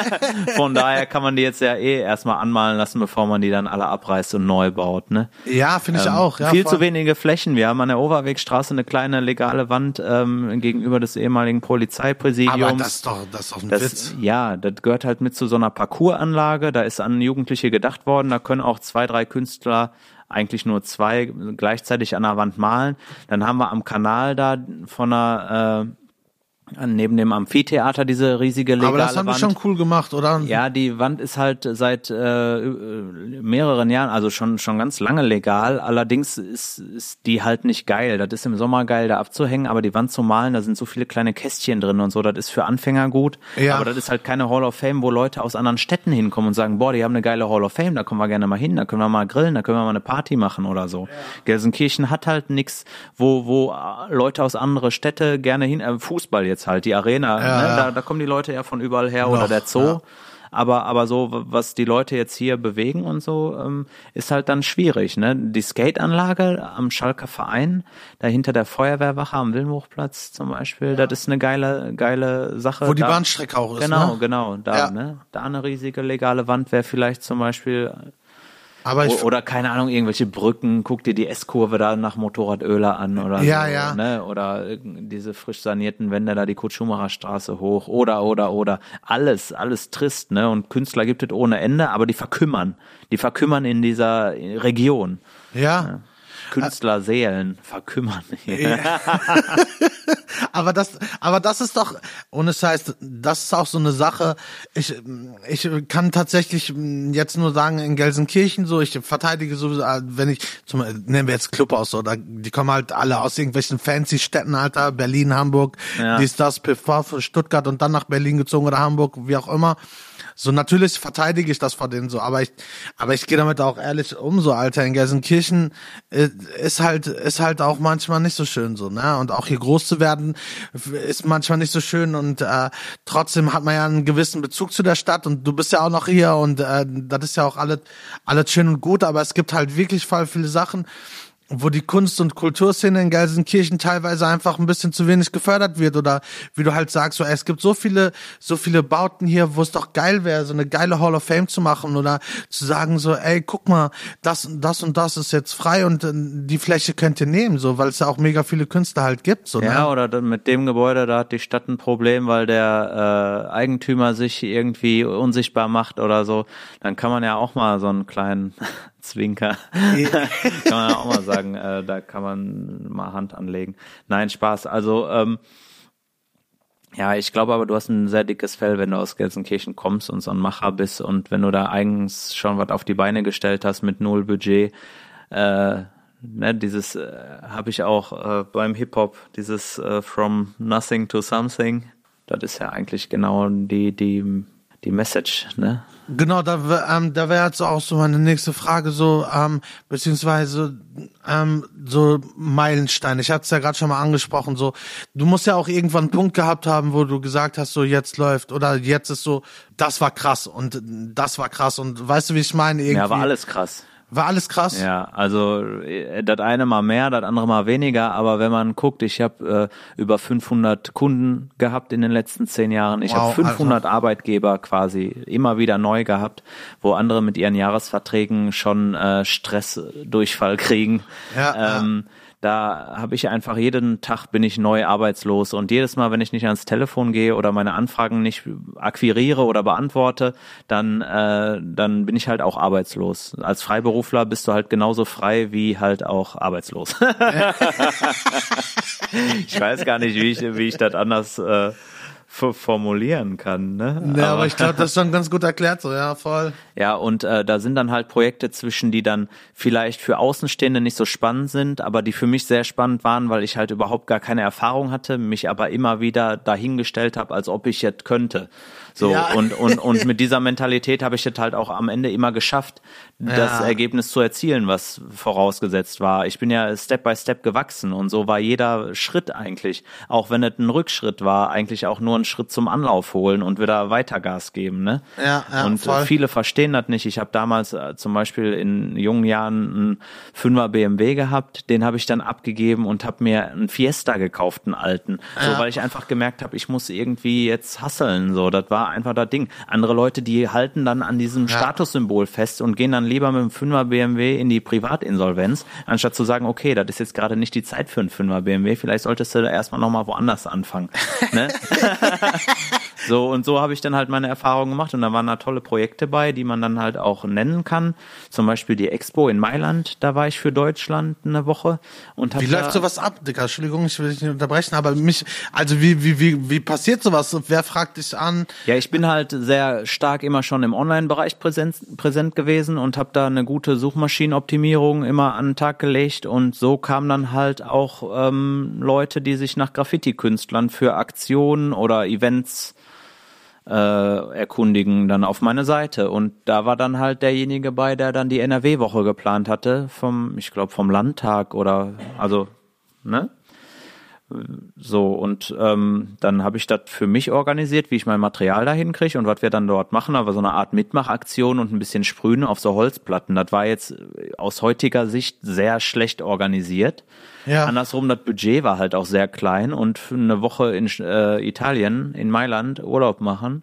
Von daher kann man die jetzt ja eh erstmal anmalen lassen, bevor man die dann alle abreißt und neu baut. Ne? Ja, finde ich ähm, auch. Ja, viel zu wenige Flächen. Wir haben an der Overwegstraße eine kleine legale Wand ähm, gegenüber des ehemaligen Polizeipräsidiums. Aber das ist doch, das ist doch ein das, Witz. Ja, das gehört halt mit zu so einer Parcoursanlage. Da ist an Jugendliche gedacht worden. Da können auch zwei, drei Künstler eigentlich nur zwei gleichzeitig an der Wand malen. Dann haben wir am Kanal da von einer äh, neben dem Amphitheater diese riesige legale Aber das haben Wand. die schon cool gemacht, oder? Ja, die Wand ist halt seit äh, mehreren Jahren, also schon schon ganz lange legal. Allerdings ist, ist die halt nicht geil. Das ist im Sommer geil, da abzuhängen, aber die Wand zu malen, da sind so viele kleine Kästchen drin und so. Das ist für Anfänger gut. Ja. Aber das ist halt keine Hall of Fame, wo Leute aus anderen Städten hinkommen und sagen, boah, die haben eine geile Hall of Fame, da kommen wir gerne mal hin, da können wir mal grillen, da können wir mal eine Party machen oder so. Ja. Gelsenkirchen hat halt nix, wo wo Leute aus andere Städte gerne hin, äh, Fußball jetzt halt, die Arena, ja, ne? da, da kommen die Leute ja von überall her Noch, oder der Zoo. Ja. Aber, aber so, was die Leute jetzt hier bewegen und so, ähm, ist halt dann schwierig. Ne? Die Skateanlage am Schalker Verein, dahinter der Feuerwehrwache am Wilmhochplatz zum Beispiel, ja. das ist eine geile, geile Sache. Wo die da, Bahnstrecke auch ist. Genau, ne? genau, da, ja. ne? Da eine riesige legale Wand wäre vielleicht zum Beispiel aber ich oder keine Ahnung, irgendwelche Brücken, guck dir die S-Kurve da nach Motorradöler an oder ja, so, ja. Ne? Oder diese frisch sanierten Wände da die Kurt-Schumacher Straße hoch oder oder oder alles, alles trist, ne? Und Künstler gibt es ohne Ende, aber die verkümmern. Die verkümmern in dieser Region. Ja. ja. Künstlerseelen verkümmern. Ja. aber das, aber das ist doch, ohne Scheiß, das ist auch so eine Sache. Ich, ich kann tatsächlich jetzt nur sagen, in Gelsenkirchen so, ich verteidige sowieso, äh, wenn ich, zum, nehmen wir jetzt Club aus, oder die kommen halt alle aus irgendwelchen fancy Städten, Alter, Berlin, Hamburg, ja. dies, das, PV, Stuttgart und dann nach Berlin gezogen oder Hamburg, wie auch immer. So natürlich verteidige ich das vor denen so, aber ich, aber ich gehe damit auch ehrlich um, so Alter. In Gelsenkirchen äh, ist halt, ist halt auch manchmal nicht so schön so, ne? Und auch hier groß zu werden ist manchmal nicht so schön und äh, trotzdem hat man ja einen gewissen Bezug zu der Stadt und du bist ja auch noch hier und äh, das ist ja auch alles, alles schön und gut, aber es gibt halt wirklich voll viele Sachen wo die Kunst- und Kulturszene in Gelsenkirchen teilweise einfach ein bisschen zu wenig gefördert wird oder wie du halt sagst, so, ey, es gibt so viele, so viele Bauten hier, wo es doch geil wäre, so eine geile Hall of Fame zu machen oder zu sagen so, ey, guck mal, das, das und das ist jetzt frei und äh, die Fläche könnt ihr nehmen, so, weil es ja auch mega viele Künstler halt gibt, so, Ja, ne? oder mit dem Gebäude, da hat die Stadt ein Problem, weil der äh, Eigentümer sich irgendwie unsichtbar macht oder so, dann kann man ja auch mal so einen kleinen Zwinker. kann man auch mal sagen, äh, da kann man mal Hand anlegen. Nein, Spaß. Also, ähm, ja, ich glaube aber, du hast ein sehr dickes Fell, wenn du aus Gelsenkirchen kommst und so ein Macher bist und wenn du da eigens schon was auf die Beine gestellt hast mit null Budget, äh, ne, dieses äh, habe ich auch äh, beim Hip-Hop, dieses äh, From Nothing to Something, das ist ja eigentlich genau die, die, die Message, ne? Genau, da, ähm, da wäre jetzt auch so meine nächste Frage so, ähm, beziehungsweise ähm, so Meilenstein. Ich hatte es ja gerade schon mal angesprochen, so du musst ja auch irgendwann einen Punkt gehabt haben, wo du gesagt hast, so jetzt läuft oder jetzt ist so, das war krass und das war krass und weißt du, wie ich meine? Irgendwie, ja, war alles krass. War alles krass. Ja, also äh, das eine mal mehr, das andere mal weniger, aber wenn man guckt, ich habe äh, über 500 Kunden gehabt in den letzten zehn Jahren. Ich wow, habe 500 Alter. Arbeitgeber quasi immer wieder neu gehabt, wo andere mit ihren Jahresverträgen schon äh, Stressdurchfall kriegen. Ja, ähm, ja da habe ich einfach jeden Tag bin ich neu arbeitslos und jedes Mal, wenn ich nicht ans Telefon gehe oder meine Anfragen nicht akquiriere oder beantworte, dann äh, dann bin ich halt auch arbeitslos. Als Freiberufler bist du halt genauso frei wie halt auch arbeitslos. ich weiß gar nicht, wie ich wie ich das anders äh, formulieren kann. Ne? Ja, aber, aber ich glaube, das ist schon ganz gut erklärt, so ja, voll. Ja, und äh, da sind dann halt Projekte zwischen, die dann vielleicht für Außenstehende nicht so spannend sind, aber die für mich sehr spannend waren, weil ich halt überhaupt gar keine Erfahrung hatte, mich aber immer wieder dahingestellt habe, als ob ich jetzt könnte. So ja. und und und mit dieser Mentalität habe ich es halt auch am Ende immer geschafft, das Ergebnis zu erzielen, was vorausgesetzt war. Ich bin ja Step by Step gewachsen und so war jeder Schritt eigentlich, auch wenn es ein Rückschritt war, eigentlich auch nur ein Schritt zum Anlauf holen und wieder weiter Gas geben, ne? Ja, ja, und voll. viele verstehen das nicht. Ich habe damals äh, zum Beispiel in jungen Jahren einen Fünfer BMW gehabt, den habe ich dann abgegeben und habe mir einen Fiesta gekauft, einen alten, ja. so weil ich einfach gemerkt habe, ich muss irgendwie jetzt hasseln, so das war einfach das Ding. Andere Leute, die halten dann an diesem ja. Statussymbol fest und gehen dann lieber mit dem Fünfer BMW in die Privatinsolvenz, anstatt zu sagen, okay, das ist jetzt gerade nicht die Zeit für einen Fünfer BMW, vielleicht solltest du da erstmal nochmal woanders anfangen. ne? so und so habe ich dann halt meine Erfahrungen gemacht und da waren da tolle Projekte bei, die man dann halt auch nennen kann. Zum Beispiel die Expo in Mailand, da war ich für Deutschland eine Woche und Wie läuft sowas ab, Digga? Entschuldigung, ich will dich nicht unterbrechen, aber mich, also wie, wie, wie, wie passiert sowas? Wer fragt dich an? Ja, ich bin halt sehr stark immer schon im Online-Bereich präsent, präsent gewesen und habe da eine gute Suchmaschinenoptimierung immer an den Tag gelegt. Und so kamen dann halt auch ähm, Leute, die sich nach Graffiti-Künstlern für Aktionen oder Events äh, erkundigen dann auf meine Seite. Und da war dann halt derjenige bei, der dann die NRW-Woche geplant hatte vom, ich glaube vom Landtag oder also ne so, und ähm, dann habe ich das für mich organisiert, wie ich mein Material dahin kriege und was wir dann dort machen, aber so eine Art Mitmachaktion und ein bisschen Sprühen auf so Holzplatten. Das war jetzt aus heutiger Sicht sehr schlecht organisiert. Ja. Andersrum, das Budget war halt auch sehr klein und für eine Woche in äh, Italien, in Mailand, Urlaub machen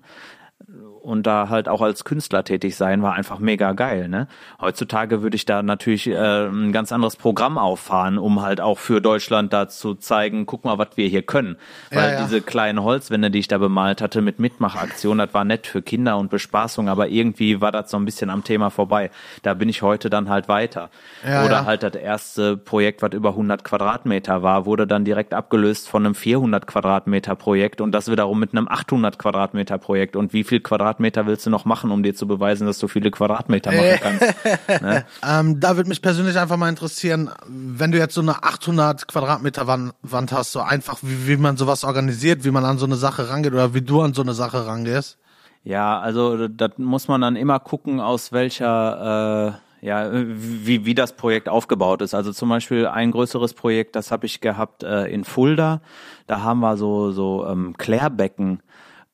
und da halt auch als Künstler tätig sein, war einfach mega geil. Ne? Heutzutage würde ich da natürlich äh, ein ganz anderes Programm auffahren, um halt auch für Deutschland da zu zeigen, guck mal, was wir hier können. Weil Ja, ja. diese kleinen Holzwände, die ich da bemalt hatte mit Mitmachaktion, das war nett für Kinder und Bespaßung, aber irgendwie war das so ein bisschen am Thema vorbei. Da bin ich heute dann halt weiter. Ja, Oder halt das erste Projekt, was über 100 Quadratmeter war, wurde dann direkt abgelöst von einem 400 Quadratmeter Projekt und das wiederum mit einem 800 Quadratmeter Projekt. Und wie viel Quadratmeter willst du noch machen, um dir zu beweisen, dass du viele Quadratmeter machen kannst? ne? Ähm, da würde mich persönlich einfach mal interessieren, wenn du jetzt so eine 800 Quadratmeter Wand, Wand hast, so einfach, wie, wie man sowas organisiert, wie man an so eine Sache rangeht oder wie du an so eine Sache rangehst. Ja, also das muss man dann immer gucken, aus welcher, äh, ja, wie, wie das Projekt aufgebaut ist. Also zum Beispiel ein größeres Projekt, das habe ich gehabt äh, in Fulda. Da haben wir so, so ähm, Klärbecken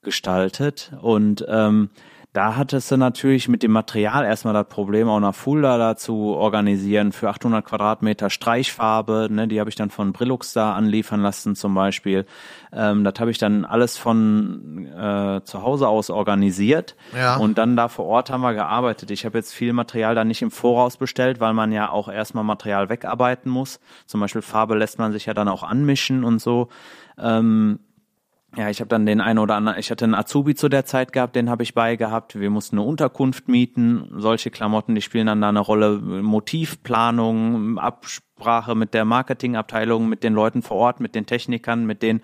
gestaltet und ähm, da hattest du natürlich mit dem Material erstmal das Problem, auch nach Fulda da zu organisieren für 800 Quadratmeter Streichfarbe. Ne, die habe ich dann von Brillux da anliefern lassen zum Beispiel. Ähm, das habe ich dann alles von äh, zu Hause aus organisiert. Ja. Und dann da vor Ort haben wir gearbeitet. Ich habe jetzt viel Material da nicht im Voraus bestellt, weil man ja auch erstmal Material wegarbeiten muss. Zum Beispiel Farbe lässt man sich ja dann auch anmischen und so. Ähm, ja, ich habe dann den einen oder anderen, ich hatte einen Azubi zu der Zeit gehabt, den habe ich bei gehabt. Wir mussten eine Unterkunft mieten. Solche Klamotten, die spielen dann da eine Rolle. Motivplanung, Absprache mit der Marketingabteilung, mit den Leuten vor Ort, mit den Technikern, mit den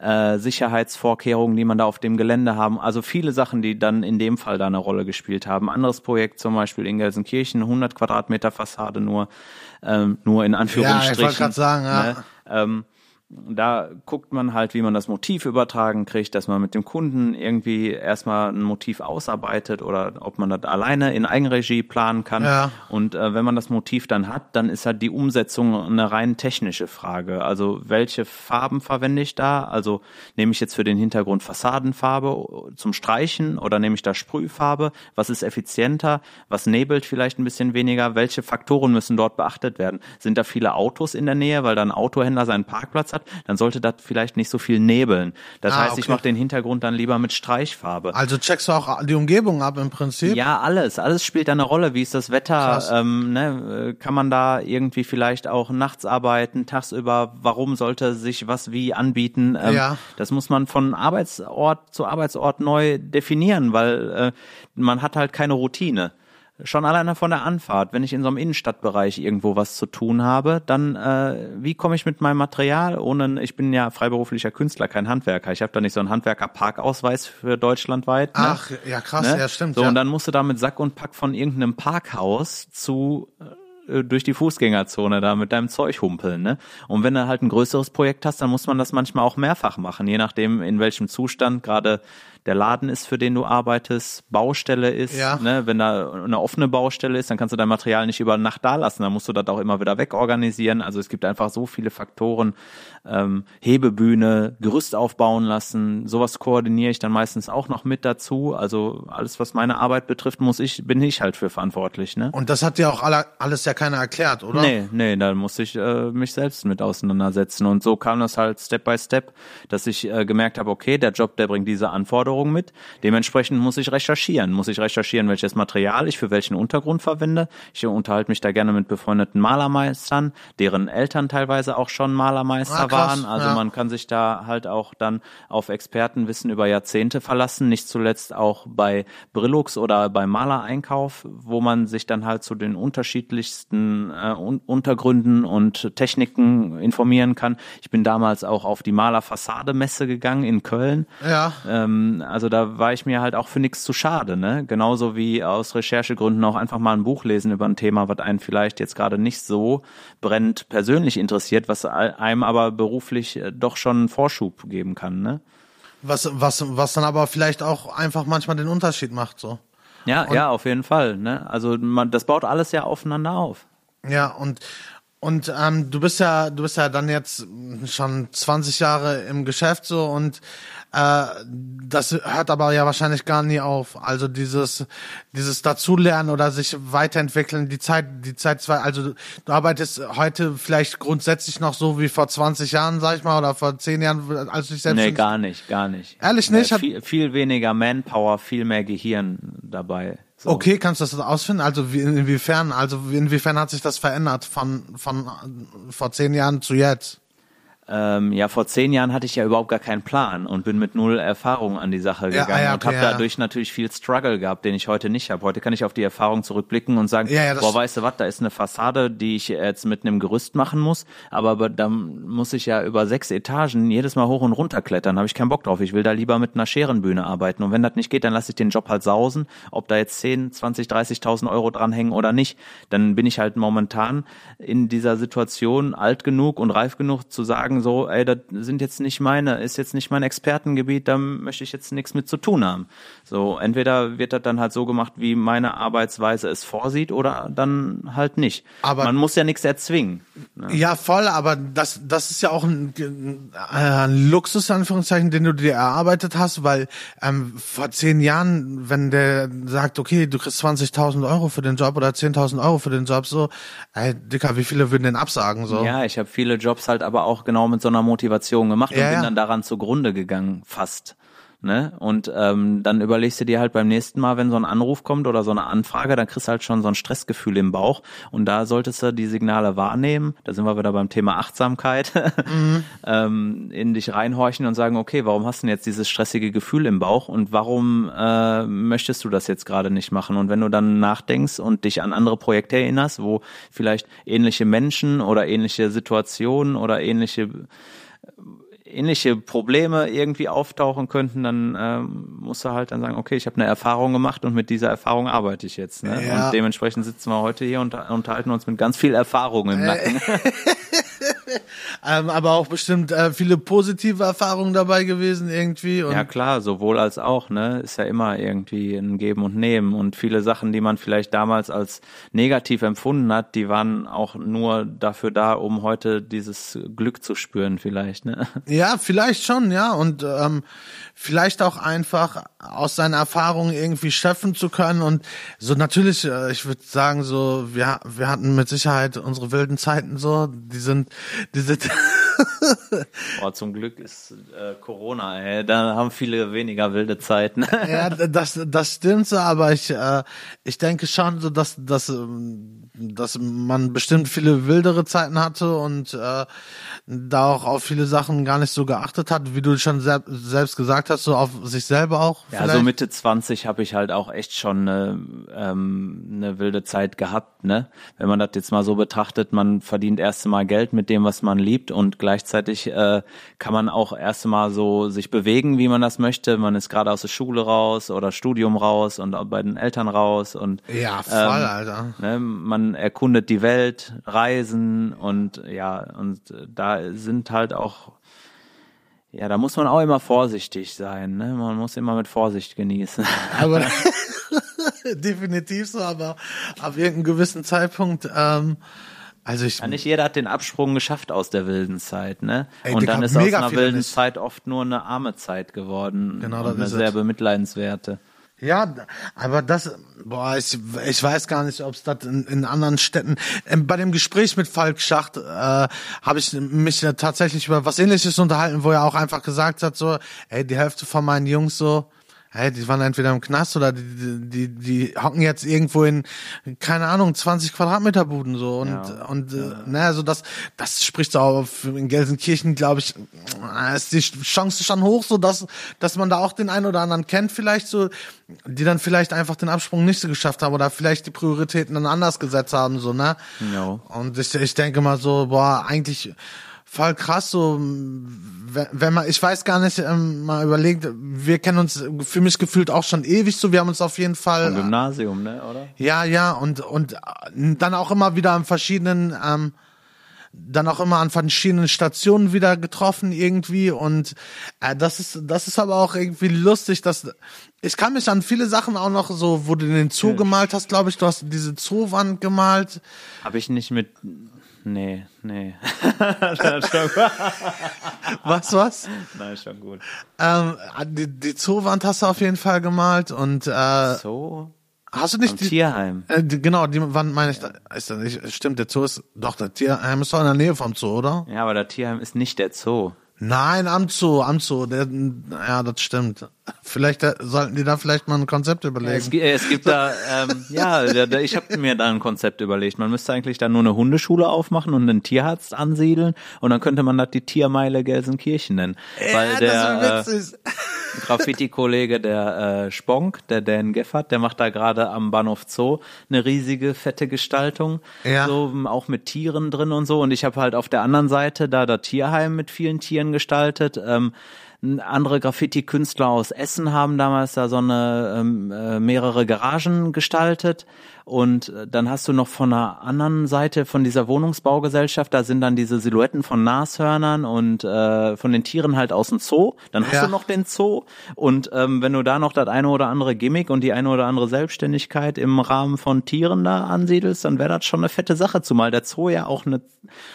äh, Sicherheitsvorkehrungen, die man da auf dem Gelände haben. Also viele Sachen, die dann in dem Fall da eine Rolle gespielt haben. Anderes Projekt zum Beispiel in Gelsenkirchen, 100 Quadratmeter Fassade nur, ähm, nur in Anführungsstrichen. wollte grad sagen, ja. Ne? Ähm, da guckt man halt, wie man das Motiv übertragen kriegt, dass man mit dem Kunden irgendwie erstmal ein Motiv ausarbeitet oder ob man das alleine in Eigenregie planen kann. Ja. Und äh, wenn man das Motiv dann hat, dann ist halt die Umsetzung eine rein technische Frage. Also welche Farben verwende ich da? Also nehme ich jetzt für den Hintergrund Fassadenfarbe zum Streichen oder nehme ich da Sprühfarbe? Was ist effizienter? Was nebelt vielleicht ein bisschen weniger? Welche Faktoren müssen dort beachtet werden? Sind da viele Autos in der Nähe, weil da ein Autohändler seinen Parkplatz hat? Dann sollte das vielleicht nicht so viel nebeln. Das Ah, heißt, ich okay. mache den Hintergrund dann lieber mit Streichfarbe. Also checkst du auch die Umgebung ab im Prinzip? Ja, alles. Alles spielt da eine Rolle. Wie ist das Wetter? Ähm, ne? äh, Kann man da irgendwie vielleicht auch nachts arbeiten, tagsüber? Warum sollte sich was wie anbieten? Ähm, Ja. Das muss man von Arbeitsort zu Arbeitsort neu definieren, weil äh, man hat halt keine Routine. Schon alleine von der Anfahrt, wenn ich in so einem Innenstadtbereich irgendwo was zu tun habe, dann äh, wie komme ich mit meinem Material ohne ich bin ja freiberuflicher Künstler, kein Handwerker. Ich habe da nicht so einen Handwerker-Parkausweis für deutschlandweit. Ne? Ach, ja krass, Ne? ja stimmt. So, ja. und dann musst du da mit Sack und Pack von irgendeinem Parkhaus zu äh, durch die Fußgängerzone da mit deinem Zeug humpeln, ne? Und wenn du halt ein größeres Projekt hast, dann muss man das manchmal auch mehrfach machen, je nachdem in welchem Zustand gerade der Laden ist, für den du arbeitest, Baustelle ist, Ja. ne? Wenn da eine offene Baustelle ist, dann kannst du dein Material nicht über Nacht da lassen, dann musst du das auch immer wieder wegorganisieren. Also es gibt einfach so viele Faktoren, ähm, Hebebühne, Gerüst aufbauen lassen, sowas koordiniere ich dann meistens auch noch mit dazu. Also alles, was meine Arbeit betrifft, muss ich, bin ich halt für verantwortlich, ne? Und das hat dir auch alle, alles ja keiner erklärt, oder? Nee, nee, da musste ich äh, mich selbst mit auseinandersetzen. Und so kam das halt Step by Step, dass ich äh, gemerkt habe, okay, der Job, der bringt diese Anforderungen mit. Dementsprechend muss ich recherchieren. Muss ich recherchieren, welches Material ich für welchen Untergrund verwende. Ich unterhalte mich da gerne mit befreundeten Malermeistern, deren Eltern teilweise auch schon Malermeister Ah, krass, waren. Also ja. man kann sich da halt auch dann auf Expertenwissen über Jahrzehnte verlassen. Nicht zuletzt auch bei Brillux oder bei Malereinkauf, wo man sich dann halt zu den unterschiedlichsten äh, Un Untergründen und Techniken informieren kann. Ich bin damals auch auf die Malerfassade-Messe gegangen in Köln. Ja. Ähm, also da war ich mir halt auch für nichts zu schade, ne? Genauso wie aus Recherchegründen auch einfach mal ein Buch lesen über ein Thema, was einen vielleicht jetzt gerade nicht so brennend persönlich interessiert, was einem aber beruflich äh, doch schon einen Vorschub geben kann, ne? Was, was, was dann aber vielleicht auch einfach manchmal den Unterschied macht, so. Ja, ja, auf jeden Fall, ne? Also man, das baut alles ja aufeinander auf. Ja, und Und ähm, du bist ja, du bist ja dann jetzt schon 20 Jahre im Geschäft so und äh, das hört aber ja wahrscheinlich gar nie auf. Also dieses, dieses Dazulernen oder sich weiterentwickeln, die Zeit, die Zeit zwei, also du arbeitest heute vielleicht grundsätzlich noch so wie vor 20 Jahren, sag ich mal, oder vor 10 Jahren, als du dich selbst. Nee, gar nicht, gar nicht. Ehrlich nicht? Nee, viel, viel weniger Manpower, viel mehr Gehirn dabei. So. Okay, kannst du das ausfinden? Also wie, inwiefern, also inwiefern hat sich das verändert von, von vor zehn Jahren zu jetzt? Ähm, ja, vor zehn Jahren hatte ich ja überhaupt gar keinen Plan und bin mit null Erfahrung an die Sache gegangen ja, ja, okay, und habe dadurch natürlich viel Struggle gehabt, den ich heute nicht habe. Heute kann ich auf die Erfahrung zurückblicken und sagen, boah, weißt du was, da ist eine Fassade, die ich jetzt mit einem Gerüst machen muss, aber da muss ich ja über sechs Etagen jedes Mal hoch und runter klettern, habe ich keinen Bock drauf. Ich will da lieber mit einer Scherenbühne arbeiten und wenn das nicht geht, dann lasse ich den Job halt sausen, ob da jetzt 10, 20, 30.000 Euro dranhängen oder nicht. Dann bin ich halt momentan in dieser Situation alt genug und reif genug zu sagen, so, ey, das sind jetzt nicht meine, ist jetzt nicht mein Expertengebiet, da möchte ich jetzt nichts mit zu tun haben. So, entweder wird das dann halt so gemacht, wie meine Arbeitsweise es vorsieht, oder dann halt nicht. Aber man muss ja nichts erzwingen. Ne? Ja, voll, aber das, das ist ja auch ein, ein Luxus, Anführungszeichen, den du dir erarbeitet hast, weil ähm, vor zehn Jahren, wenn der sagt, okay, du kriegst 20.000 Euro für den Job oder 10.000 Euro für den Job, so, ey, Dicker, wie viele würden den absagen, so? Ja, ich habe viele Jobs halt aber auch genau mit so einer Motivation gemacht ja, und bin ja. dann daran zugrunde gegangen, fast. Ne? Und ähm, dann überlegst du dir halt beim nächsten Mal, wenn so ein Anruf kommt oder so eine Anfrage, dann kriegst du halt schon so ein Stressgefühl im Bauch. Und da solltest du die Signale wahrnehmen. Da sind wir wieder beim Thema Achtsamkeit. Mhm. ähm, in dich reinhorchen und sagen, okay, warum hast du denn jetzt dieses stressige Gefühl im Bauch und warum äh, möchtest du das jetzt gerade nicht machen? Und wenn du dann nachdenkst und dich an andere Projekte erinnerst, wo vielleicht ähnliche Menschen oder ähnliche Situationen oder ähnliche ähnliche Probleme irgendwie auftauchen könnten, dann ähm, musst du halt dann sagen, okay, ich habe eine Erfahrung gemacht und mit dieser Erfahrung arbeite ich jetzt. Ne? Ja. Und dementsprechend sitzen wir heute hier und unterhalten uns mit ganz viel Erfahrung im Nacken. ähm, aber auch bestimmt äh, viele positive Erfahrungen dabei gewesen irgendwie. ja klar, sowohl als auch, ne? Ist ja immer irgendwie ein Geben und Nehmen. Und viele Sachen, die man vielleicht damals als negativ empfunden hat, die waren auch nur dafür da, um heute dieses Glück zu spüren, vielleicht, ne? Ja, vielleicht schon, ja. Und ähm, vielleicht auch einfach aus seinen Erfahrungen irgendwie schöpfen zu können. Und so natürlich, äh, ich würde sagen, so, wir, wir hatten mit Sicherheit unsere wilden Zeiten so, die sind diese Boah, zum Glück ist äh, Corona, ey. da haben viele weniger wilde Zeiten. ja, das, das stimmt so, aber ich, äh, ich denke schon so, dass, dass, ähm, dass man bestimmt viele wildere Zeiten hatte und äh, da auch auf viele Sachen gar nicht so geachtet hat, wie du schon sel selbst gesagt hast, so auf sich selber auch. Ja, so Mitte 20 habe ich halt auch echt schon eine, ähm, eine wilde Zeit gehabt, ne? Wenn man das jetzt mal so betrachtet, man verdient erst einmal Geld mit dem, was man liebt und gleichzeitig äh, kann man auch erst einmal so sich bewegen, wie man das möchte. Man ist gerade aus der Schule raus oder Studium raus und auch bei den Eltern raus und ja, voll, ähm, Alter. Ne, man erkundet die Welt, reisen und ja und da sind halt auch, ja, da muss man auch immer vorsichtig sein. Ne? Man muss immer mit Vorsicht genießen. Aber definitiv so, aber ab irgendeinem gewissen Zeitpunkt. Ähm, also ich, ja, nicht jeder hat den Absprung geschafft aus der wilden Zeit, ne? Ey, und dann ist aus einer wilden nicht. Zeit oft nur eine arme Zeit geworden. Genau, das eine ist sehr es. bemitleidenswerte. Ja, aber das, boah, ich, ich weiß gar nicht, ob es das in, in anderen Städten. Ähm, bei dem Gespräch mit Falk Schacht äh, habe ich mich tatsächlich über was Ähnliches unterhalten, wo er auch einfach gesagt hat, so, ey, die Hälfte von meinen Jungs so, hey, die waren entweder im Knast oder die, die, die hocken jetzt irgendwo in, keine Ahnung, 20 Quadratmeter Buden so und, ja. und, äh, ne, also das, das spricht auch in Gelsenkirchen, glaube ich, ist die Chance schon hoch, so dass, dass man da auch den einen oder anderen kennt vielleicht so, die dann vielleicht einfach den Absprung nicht so geschafft haben oder vielleicht die Prioritäten dann anders gesetzt haben, so, ne? Ja. Und ich, ich denke mal so, boah, eigentlich, voll krass, so wenn man, ich weiß gar nicht, ähm, mal überlegt, wir kennen uns für mich gefühlt auch schon ewig so, wir haben uns auf jeden Fall. Vom Gymnasium, ne, oder? Ja, ja, und, und dann auch immer wieder an verschiedenen, ähm, dann auch immer an verschiedenen Stationen wieder getroffen irgendwie und äh, das ist das ist aber auch irgendwie lustig, dass ich kann mich an viele Sachen auch noch so, wo du den Zoo gemalt hast, glaube ich, du hast diese Zoowand gemalt. Habe ich nicht mit nee, nee. Was, was? Nein, schon gut. Ähm, die, die Zoowand hast du auf jeden Fall gemalt und äh, So? hast du Am nicht die, Tierheim. äh, die, genau, die Wand meine ich, da- ist das nicht, stimmt, der Zoo ist, doch, der Tierheim ist doch in der Nähe vom Zoo, oder? Ja, aber der Tierheim ist nicht der Zoo. Nein, am Zoo, am Zoo, der, ja, das stimmt. Vielleicht äh, sollten die da vielleicht mal ein Konzept überlegen. Es, gi- es gibt da, ähm, ja, ich habe mir da ein Konzept überlegt. Man müsste eigentlich da nur eine Hundeschule aufmachen und einen Tierarzt ansiedeln und dann könnte man das die Tiermeile Gelsenkirchen nennen. Weil der das äh, ist witzig. Graffiti-Kollege, der äh, Sponk, der Dan Geffert, der macht da gerade am Bahnhof Zoo eine riesige, fette Gestaltung. Ja. So, ähm, auch mit Tieren drin und so. Und ich habe halt auf der anderen Seite da das Tierheim mit vielen Tieren gestaltet. Ähm, andere Graffiti-Künstler aus Essen haben damals da so eine ähm, äh, mehrere Garagen gestaltet und äh, dann hast du noch von der anderen Seite von dieser Wohnungsbaugesellschaft, da sind dann diese Silhouetten von Nashörnern und äh, von den Tieren halt aus dem Zoo. Dann hast Ja. du noch den Zoo und ähm, wenn du da noch das eine oder andere Gimmick und die eine oder andere Selbstständigkeit im Rahmen von Tieren da ansiedelst, dann wäre das schon eine fette Sache, zumal der Zoo ja auch eine,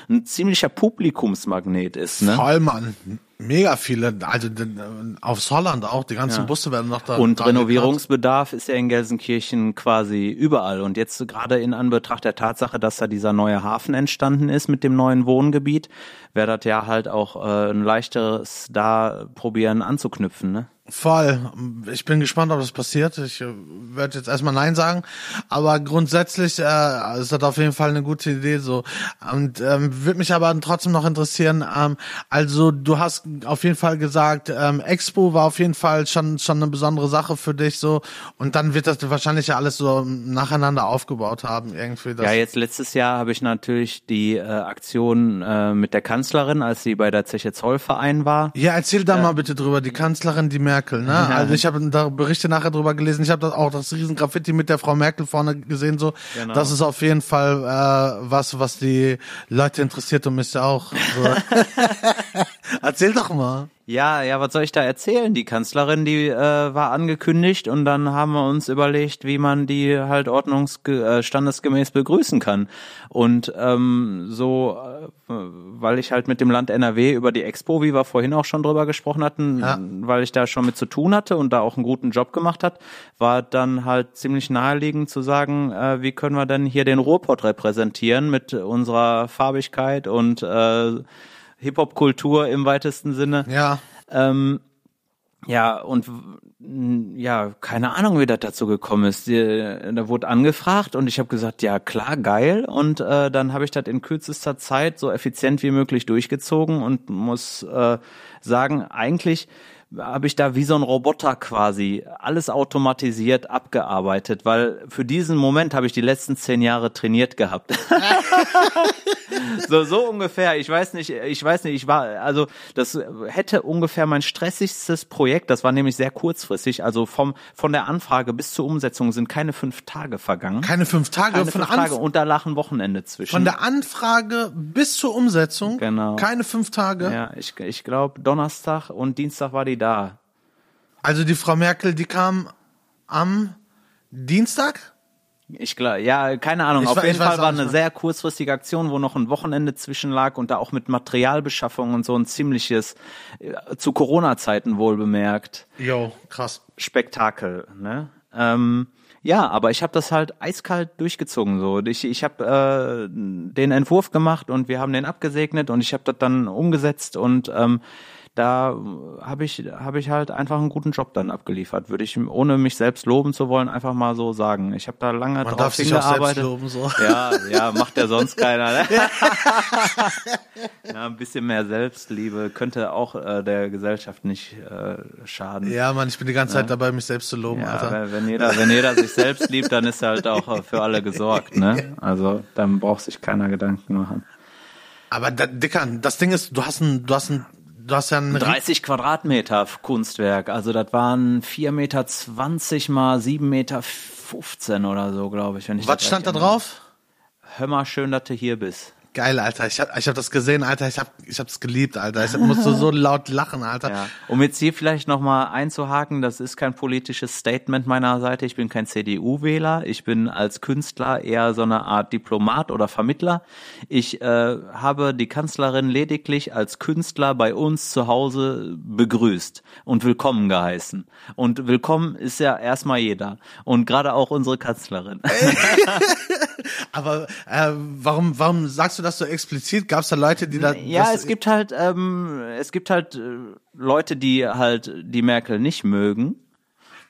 ein ziemlicher Publikumsmagnet ist. Ne? Voll, Mann. Mega viele, also aufs Holland auch, die ganzen Ja. Busse werden noch da. Und da Renovierungsbedarf ist ja in Gelsenkirchen quasi überall. Und jetzt gerade in Anbetracht der Tatsache, dass da dieser neue Hafen entstanden ist mit dem neuen Wohngebiet, wäre das ja halt auch äh, ein leichteres da probieren anzuknüpfen. Ne? Voll. Ich bin gespannt, ob das passiert. Ich äh, werde jetzt erstmal Nein sagen. Aber grundsätzlich äh, ist das auf jeden Fall eine gute Idee so. Und ähm, würde mich aber trotzdem noch interessieren, ähm, also du hast auf jeden Fall gesagt, ähm, Expo war auf jeden Fall schon schon eine besondere Sache für dich so. Und dann wird das wahrscheinlich ja alles so nacheinander aufgebaut haben irgendwie. Das Ja, jetzt letztes Jahr habe ich natürlich die äh, Aktion äh, mit der Kanzlerin, als sie bei der Zeche Zollverein war. Ja, erzähl da mal bitte drüber, die Kanzlerin, die Merkel, ne? Also ich habe da Berichte nachher drüber gelesen. Ich habe das auch das riesen Graffiti mit der Frau Merkel vorne gesehen. So, Genau. das ist auf jeden Fall äh, was, was die Leute interessiert und mich ja auch. So. erzähl doch mal. Ja, ja, was soll ich da erzählen? Die Kanzlerin, die äh, war angekündigt und dann haben wir uns überlegt, wie man die halt ordnungsge äh, standesgemäß begrüßen kann. Und ähm, so, äh, weil ich halt mit dem Land NRW über die Expo, wie wir vorhin auch schon drüber gesprochen hatten, Ja. weil ich da schon mit zu tun hatte und da auch einen guten Job gemacht hat, war dann halt ziemlich naheliegend zu sagen, äh, wie können wir denn hier den Ruhrpott repräsentieren mit unserer Farbigkeit und äh, Hip-Hop-Kultur im weitesten Sinne. Ja. Ähm, ja, und ja, keine Ahnung, wie das dazu gekommen ist. Die, da wurde angefragt und ich habe gesagt, ja klar, geil. Und äh, dann habe ich das in kürzester Zeit so effizient wie möglich durchgezogen und muss äh, sagen, eigentlich habe ich da wie so ein Roboter quasi alles automatisiert abgearbeitet, weil für diesen Moment habe ich die letzten zehn Jahre trainiert gehabt. So, so ungefähr. Ich weiß nicht, ich weiß nicht, ich war, also das hätte ungefähr mein stressigstes Projekt, das war nämlich sehr kurzfristig, also vom, von der Anfrage bis zur Umsetzung sind keine fünf Tage vergangen. Keine fünf Tage Keine von, fünf Tage und da lag ein Wochenende zwischen. von der Anfrage bis zur Umsetzung. Genau. Keine fünf Tage. ja, ich, ich glaube, Donnerstag und Dienstag war die da. Also die Frau Merkel, die kam am Dienstag. Ich glaube, ja, keine Ahnung. Ich Auf jeden Fall war eine sehr kurzfristige Aktion, wo noch ein Wochenende zwischen lag und da auch mit Materialbeschaffung und so ein ziemliches, äh, zu Corona-Zeiten wohl bemerkt. Jo, krass. Spektakel, ne? Ähm, ja, aber ich habe das halt eiskalt durchgezogen so. Ich, ich habe äh, den Entwurf gemacht und wir haben den abgesegnet und ich habe das dann umgesetzt und ähm, da habe ich habe ich halt einfach einen guten Job dann abgeliefert, würde ich ohne mich selbst loben zu wollen einfach mal so sagen. Ich habe da lange Man drauf darf sich auch selbst hingearbeitet. loben, so. Ja, ja, macht ja sonst keiner. Ne? ja, ein bisschen mehr Selbstliebe könnte auch äh, der Gesellschaft nicht äh, schaden. Ja, Mann, ich bin die ganze Zeit dabei, mich selbst zu loben, Ja, Alter. wenn, wenn jeder, wenn jeder sich selbst liebt, dann ist halt auch für alle gesorgt, ne? Also dann braucht sich keiner Gedanken machen. Aber da, Dicker, das Ding ist, du hast ein, du hast ein, du hast ja ein 30 Quadratmeter Kunstwerk, also das waren 4,20 Meter mal 7,15 Meter oder so, glaube ich. Wenn ich Was stand da drauf? Hör mal schön, dass du hier bist. Geil, Alter. Ich hab, ich hab das gesehen, Alter. Ich hab, ich hab's geliebt, Alter. Ich musste so laut lachen, Alter. Ja. Um jetzt hier vielleicht nochmal einzuhaken, das ist kein politisches Statement meiner Seite. Ich bin kein CDU-Wähler. Ich bin als Künstler eher so eine Art Diplomat oder Vermittler. Ich äh, habe die Kanzlerin lediglich als Künstler bei uns zu Hause begrüßt und willkommen geheißen. Und willkommen ist ja erstmal jeder. Und gerade auch unsere Kanzlerin. Aber äh, warum, warum sagst du das so explizit? Gab es da Leute, die da? Ja, es gibt halt, ähm, es gibt halt äh, Leute, die halt die Merkel nicht mögen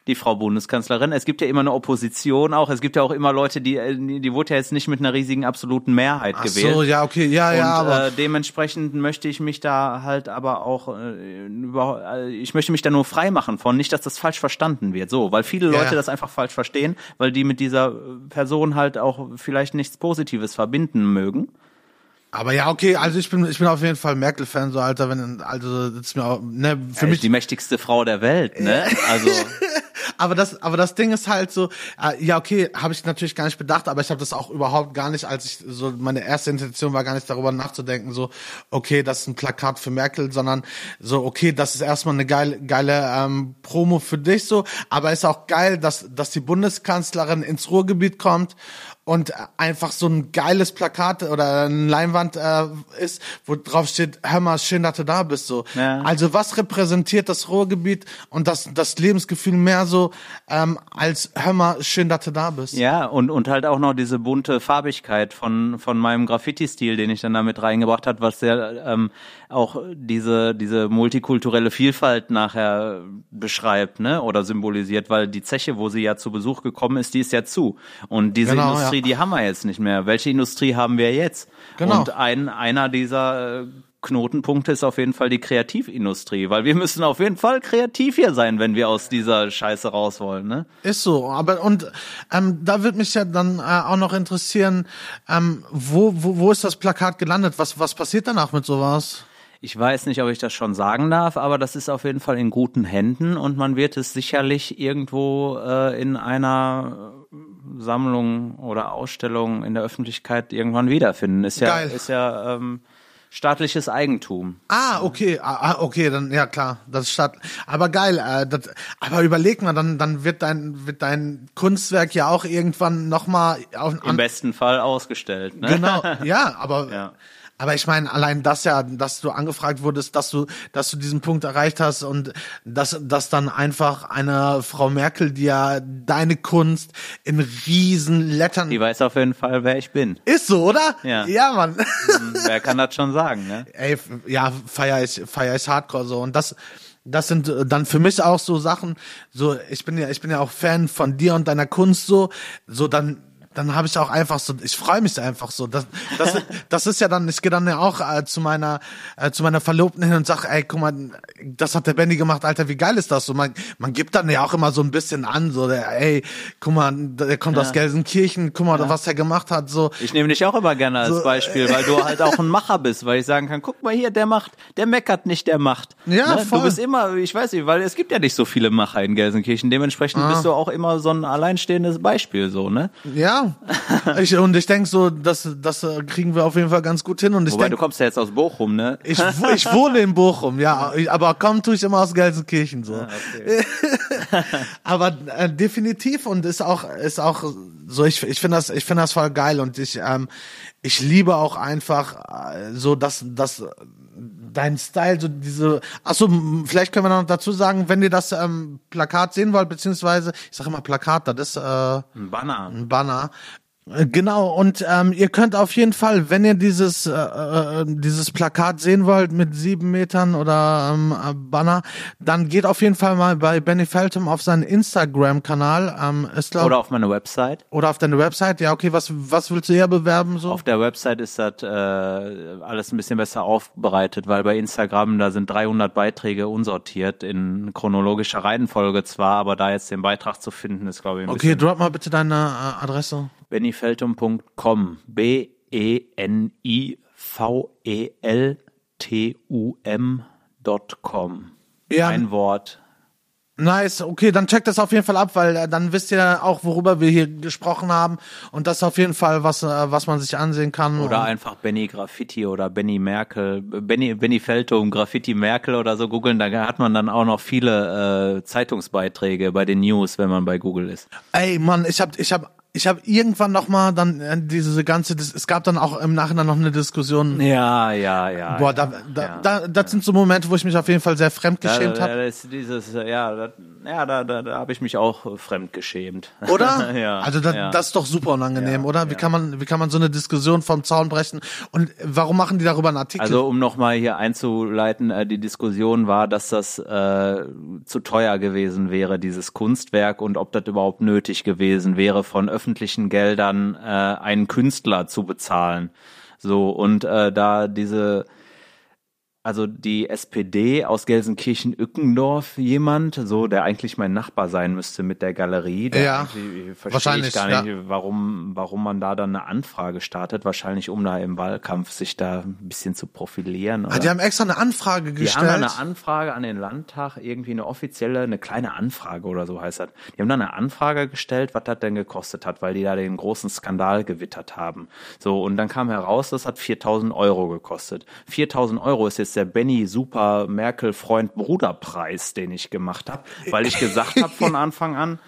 die Frau Bundeskanzlerin. Es gibt ja immer eine Opposition auch. Es gibt ja auch immer Leute, die, äh, die, wurde ja jetzt nicht mit einer riesigen absoluten Mehrheit Ach gewählt. so, ja, okay, ja, Und, ja, aber äh, dementsprechend möchte ich mich da halt aber auch äh, äh, ich möchte mich da nur frei machen von, nicht, dass das falsch verstanden wird. So, weil viele Ja. Leute das einfach falsch verstehen, weil die mit dieser Person halt auch vielleicht nichts Positives verbinden mögen. Aber ja, okay, also ich bin ich bin auf jeden Fall Merkel-Fan, so Alter, wenn also das ist mir auch, ne, für Für mich die mächtigste Frau der Welt, ne? Also aber das, aber das Ding ist halt so, äh, ja okay, habe ich natürlich gar nicht bedacht, aber ich habe das auch überhaupt gar nicht, als ich so meine erste Intention war gar nicht darüber nachzudenken, so okay, das ist ein Plakat für Merkel, sondern so okay, das ist erstmal eine geile, geile ähm, Promo für dich so, aber ist auch geil, dass dass die Bundeskanzlerin ins Ruhrgebiet kommt und einfach so ein geiles Plakat oder eine Leinwand äh, ist, wo drauf steht, hör mal, schön, dass du da bist so. Ja. Also was repräsentiert das Ruhrgebiet und das, das Lebensgefühl mehr so ähm, als hör mal, schön, dass du da bist. Ja, und, und halt auch noch diese bunte Farbigkeit von, von meinem Graffiti-Stil, den ich dann damit reingebracht hat, was ja ähm, auch diese, diese multikulturelle Vielfalt nachher beschreibt, ne, oder symbolisiert, weil die Zeche, wo sie ja zu Besuch gekommen ist, die ist ja zu. Und diese Genau, Industrie, ja. Die haben wir jetzt nicht mehr. Welche Industrie haben wir jetzt? Genau. Und ein, einer dieser äh, Knotenpunkte ist auf jeden Fall die Kreativindustrie, weil wir müssen auf jeden Fall kreativ hier sein, wenn wir aus dieser Scheiße raus wollen, ne? Ist so, aber und ähm, da wird mich ja dann äh, auch noch interessieren, ähm, wo, wo, wo ist das Plakat gelandet? Was, was passiert danach mit sowas? Ich weiß nicht, ob ich das schon sagen darf, aber das ist auf jeden Fall in guten Händen und man wird es sicherlich irgendwo äh, in einer äh, Sammlung oder Ausstellung in der Öffentlichkeit irgendwann wiederfinden. Ist ja, Geil. ist ja ähm, staatliches Eigentum. Ah, okay, ah, ah, okay, dann ja klar, das ist statt. Aber geil, äh, das, aber überleg mal, dann dann wird dein wird dein Kunstwerk ja auch irgendwann noch mal auf Im an, besten Fall ausgestellt. Ne? genau, ja, aber Ja. Aber ich meine, allein das ja, dass du angefragt wurdest, dass du dass du diesen Punkt erreicht hast und dass dass dann einfach eine Frau Merkel, die ja deine Kunst in riesen Lettern Die weiß auf jeden Fall, wer ich bin. ist so, oder? Ja. Ja, Mann. Hm, Wer kann das schon sagen, ne? ey, ja, feier ich, feier ich hardcore so. Und das, das sind äh, dann für mich auch so Sachen, so, ich bin ja, ich bin ja auch Fan von dir und deiner Kunst so, so dann, dann habe ich auch einfach so, ich freue mich einfach so. Das, das, das ist ja dann, ich gehe dann ja auch äh, zu meiner, äh, zu meiner Verlobten hin und sag, ey, guck mal, das hat der Benny gemacht, Alter, wie geil ist das? So, man, man gibt dann ja auch immer so ein bisschen an, so, der, ey, guck mal, der kommt aus Gelsenkirchen, guck mal, was er gemacht hat, so. Ich nehme dich auch immer gerne als So, Beispiel, weil du halt auch ein Macher bist, weil ich sagen kann, guck mal hier, der macht, der meckert nicht, der macht. Ja, ne? voll. Du bist immer, ich weiß nicht, weil es gibt ja nicht so viele Macher in Gelsenkirchen, dementsprechend Ah. bist du auch immer so ein alleinstehendes Beispiel, so, ne? Ja, ich, und ich denk so, das, das kriegen wir auf jeden Fall ganz gut hin. Und ich Wobei, du denk, kommst ja jetzt aus Bochum, ne? ich, ich wohne in Bochum, ja, aber komm tue ich immer aus Gelsenkirchen so. Ah, okay. Aber äh, definitiv und ist auch ist auch so ich ich finde das ich finde das voll geil und ich ähm, ich liebe auch einfach äh, so dass dass dein Style so diese achso vielleicht können wir noch dazu sagen wenn ihr das ähm, Plakat sehen wollt beziehungsweise ich sage immer Plakat das ist äh, Ein Banner. ein Banner. Äh, Genau, und ähm, ihr könnt auf jeden Fall, wenn ihr dieses, äh, äh, dieses Plakat sehen wollt mit sieben Metern oder ähm, äh, Banner, dann geht auf jeden Fall mal bei Benny Feltham auf seinen Instagram-Kanal. Ähm, ist glaub, Oder auf meine Website. oder auf deine Website. Ja, okay, was, was willst du hier bewerben? so? Auf der Website ist das äh, alles ein bisschen besser aufbereitet, weil bei Instagram da sind 300 Beiträge unsortiert in chronologischer Reihenfolge zwar, aber da jetzt den Beitrag zu finden ist glaube ich ein okay, bisschen drop mal bitte deine äh, Adresse. bennyfeltum.com b e n i v e l t u m.com Ja. ein Wort. Nice, okay, dann checkt das auf jeden Fall ab, weil äh, dann wisst ihr auch, worüber wir hier gesprochen haben. Und das ist auf jeden Fall was, äh, was man sich ansehen kann. Oder einfach Benny Graffiti oder Benny Merkel, Benny, Benny Feldum, Graffiti Merkel oder so googeln, da hat man dann auch noch viele äh, Zeitungsbeiträge bei den News, wenn man bei Google ist. Ey, Mann, ich hab, ich hab, ich hab irgendwann noch mal dann äh, diese ganze, es gab dann auch im Nachhinein noch eine Diskussion. Ja, ja, ja. Boah, ja, da, da, ja. da, das sind so Momente, wo ich mich auf jeden Fall sehr fremdgeschämt da, habe. da ist dieses, äh, ja, da, ja, da, da, da habe ich mich auch äh, fremd geschämt. Oder? ja. Also da, ja. das ist doch super unangenehm, Ja, oder? Wie ja. kann man, wie kann man so eine Diskussion vom Zaun brechen? Und warum machen die darüber einen Artikel? Also um nochmal hier einzuleiten, die Diskussion war, dass das äh, zu teuer gewesen wäre, dieses Kunstwerk, und ob das überhaupt nötig gewesen wäre, von öffentlichen Geldern äh, einen Künstler zu bezahlen. So, und äh, da diese also die SPD aus Gelsenkirchen-Ückendorf jemand, so der eigentlich mein Nachbar sein müsste mit der Galerie. Der Ja, wahrscheinlich, ich gar ja. nicht, warum, warum man da dann eine Anfrage startet. Wahrscheinlich um da im Wahlkampf sich da ein bisschen zu profilieren. ah, Oder? die haben extra eine Anfrage Die gestellt. haben da eine Anfrage an den Landtag, irgendwie eine offizielle, eine kleine Anfrage oder so heißt das. Die haben da eine Anfrage gestellt, was das denn gekostet hat, weil die da den großen Skandal gewittert haben. So, und dann kam heraus, das hat 4000 Euro gekostet. 4000 Euro ist jetzt der Benny Super Merkel Freund Bruder Preis, den ich gemacht habe, weil ich gesagt habe von Anfang an,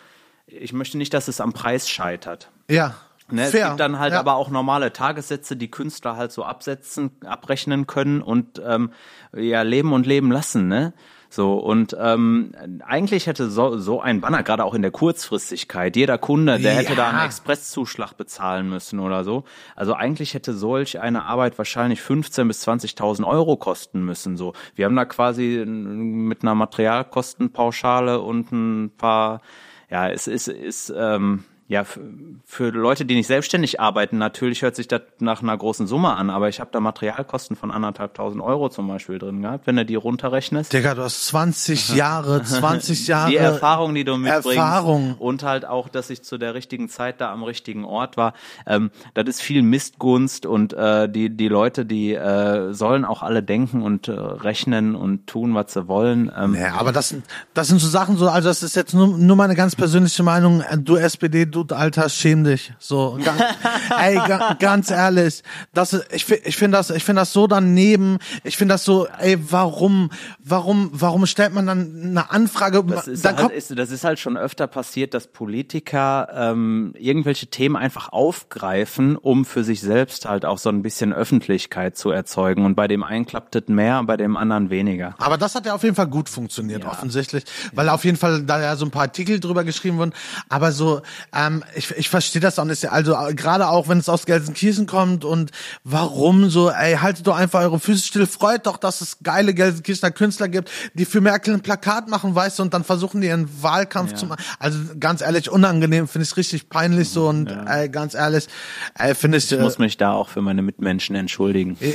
ich möchte nicht, dass es am Preis scheitert. ja. Ne, es gibt dann halt ja. aber auch normale Tagessätze, die Künstler halt so absetzen, abrechnen können und ähm, ja leben und leben lassen, ne? So und ähm, eigentlich hätte so, so ein Banner gerade auch in der Kurzfristigkeit jeder Kunde, der hätte da Ja. einen Expresszuschlag bezahlen müssen oder so. Also eigentlich hätte solch eine Arbeit wahrscheinlich 15 bis 20.000 Euro kosten müssen. So, wir haben da quasi mit einer Materialkostenpauschale und ein paar, ja, es ist ist ähm, ja, für, für Leute, die nicht selbstständig arbeiten, natürlich hört sich das nach einer großen Summe an, aber ich habe da Materialkosten von anderthalbtausend Euro zum Beispiel drin gehabt, wenn du die runterrechnest. Digga, du hast 20 Jahre, 20 Jahre. Die Erfahrung, die du mitbringst Erfahrung. und halt auch, dass ich zu der richtigen Zeit da am richtigen Ort war, ähm, das ist viel Mistgunst und äh, die die Leute, die äh, sollen auch alle denken und äh, rechnen und tun, was sie wollen. Ähm, Ja, aber das sind, das sind so Sachen so, also das ist jetzt nur, nur meine ganz persönliche Meinung. Du SPD, du Alter, schäm dich. So, ganz, ey, ga, ganz ehrlich, das, ist- ich, ich finde das, ich finde das so daneben. Ich finde das so, ey, warum, warum, warum stellt man dann eine Anfrage? Das ist, dann halt, ist, das ist halt schon öfter passiert, dass Politiker ähm, irgendwelche Themen einfach aufgreifen, um für sich selbst halt auch so ein bisschen Öffentlichkeit zu erzeugen. Und bei dem einen klappt es mehr, bei dem anderen weniger. Aber das hat ja auf jeden Fall gut funktioniert, offensichtlich, weil auf jeden Fall da ja so ein paar Artikel drüber geschrieben wurden. Aber so, ähm, ich, ich verstehe das auch nicht. Also äh, gerade auch, wenn es aus Gelsenkirchen kommt und warum so, ey, haltet doch einfach eure Füße still, freut doch, dass es geile Gelsenkirchener Künstler gibt, die für Merkel ein Plakat machen, weißt du, und dann versuchen die ihren Wahlkampf zu machen. Also ganz ehrlich, unangenehm, finde ich richtig peinlich so und ey, ganz ehrlich, ey, finde ich, Ich äh, muss mich da auch für meine Mitmenschen entschuldigen.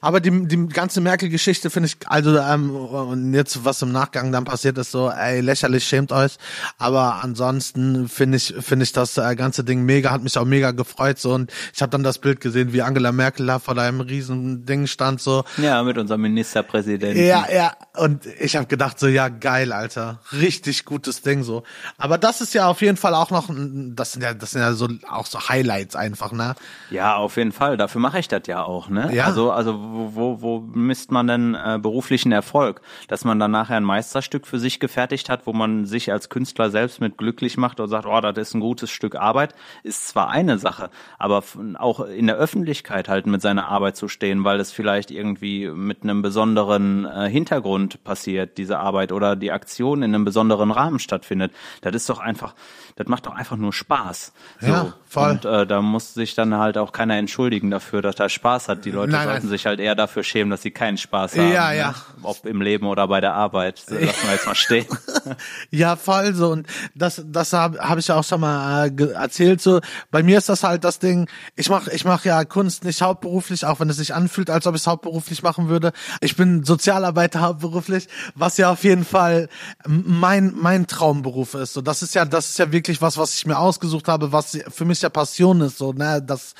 Aber die, die ganze Merkel-Geschichte finde ich, also ähm, und jetzt was im Nachgang dann passiert ist, so, ey, lächerlich, schämt euch. Aber ansonsten finde ich, finde ich das äh, ganze Ding mega, hat mich auch mega gefreut. So und ich habe dann das Bild gesehen, wie Angela Merkel da vor einem riesen Ding stand, so. Ja, mit unserem Ministerpräsidenten. Ja, ja. Und ich habe gedacht, so, ja, geil, Alter. Richtig gutes Ding so. Aber das ist ja auf jeden Fall auch noch, das sind ja, das sind ja so auch so Highlights einfach, ne? Ja, auf jeden Fall. Dafür mache ich das ja auch, ne? Ja. Also, also wo, wo, wo misst man denn äh, beruflichen Erfolg? Dass man dann nachher ein Meisterstück für sich gefertigt hat, wo man sich als Künstler selbst mit glücklich macht und sagt, oh, das ist ein gutes Stück Arbeit, ist zwar eine Sache, aber auch in der Öffentlichkeit halt mit seiner Arbeit zu stehen, weil es vielleicht irgendwie mit einem besonderen äh, Hintergrund passiert, diese Arbeit, oder die Aktion in einem besonderen Rahmen stattfindet. Das ist doch einfach, das macht doch einfach nur Spaß. So. Ja, voll. Und äh, da muss sich dann halt auch keiner entschuldigen dafür, dass er Spaß hat. Die Leute Nein, sollten nein. sich halt eher dafür schämen, dass sie keinen Spaß haben. Ja, ne? ja. Ob im Leben oder bei der Arbeit. So, lassen wir jetzt mal stehen. Ja, voll so. Und das, das habe hab ich ja auch schon mal äh, erzählt. So, bei mir ist das halt das Ding. Ich mache, ich mache ja Kunst nicht hauptberuflich, auch wenn es sich anfühlt, als ob ich es hauptberuflich machen würde. Ich bin Sozialarbeiter hauptberuflich, was ja auf jeden Fall mein mein Traumberuf ist. So, das ist ja, das ist ja wirklich was, was ich mir ausgesucht habe, was für mich ja Passion ist. So, ne, das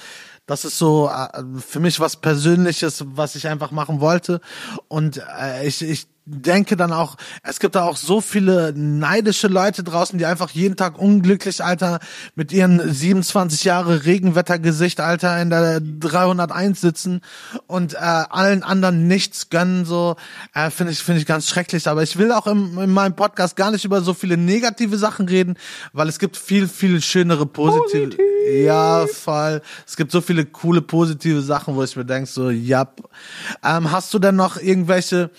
Das ist so äh, für mich was Persönliches, was ich einfach machen wollte. Und äh, ich, ich denke dann auch, es gibt da auch so viele neidische Leute draußen, die einfach jeden Tag unglücklich, Alter, mit ihren 27 Jahre Regenwettergesicht, Alter, in der 301 sitzen und äh, allen anderen nichts gönnen, so, äh, finde ich, finde ich ganz schrecklich. Aber ich will auch im, in meinem Podcast gar nicht über so viele negative Sachen reden, weil es gibt viel, viel schönere positive. Positiv. Ja, voll. Es gibt so viele coole positive Sachen, wo ich mir denke, so, ja. Ähm, hast du denn noch irgendwelche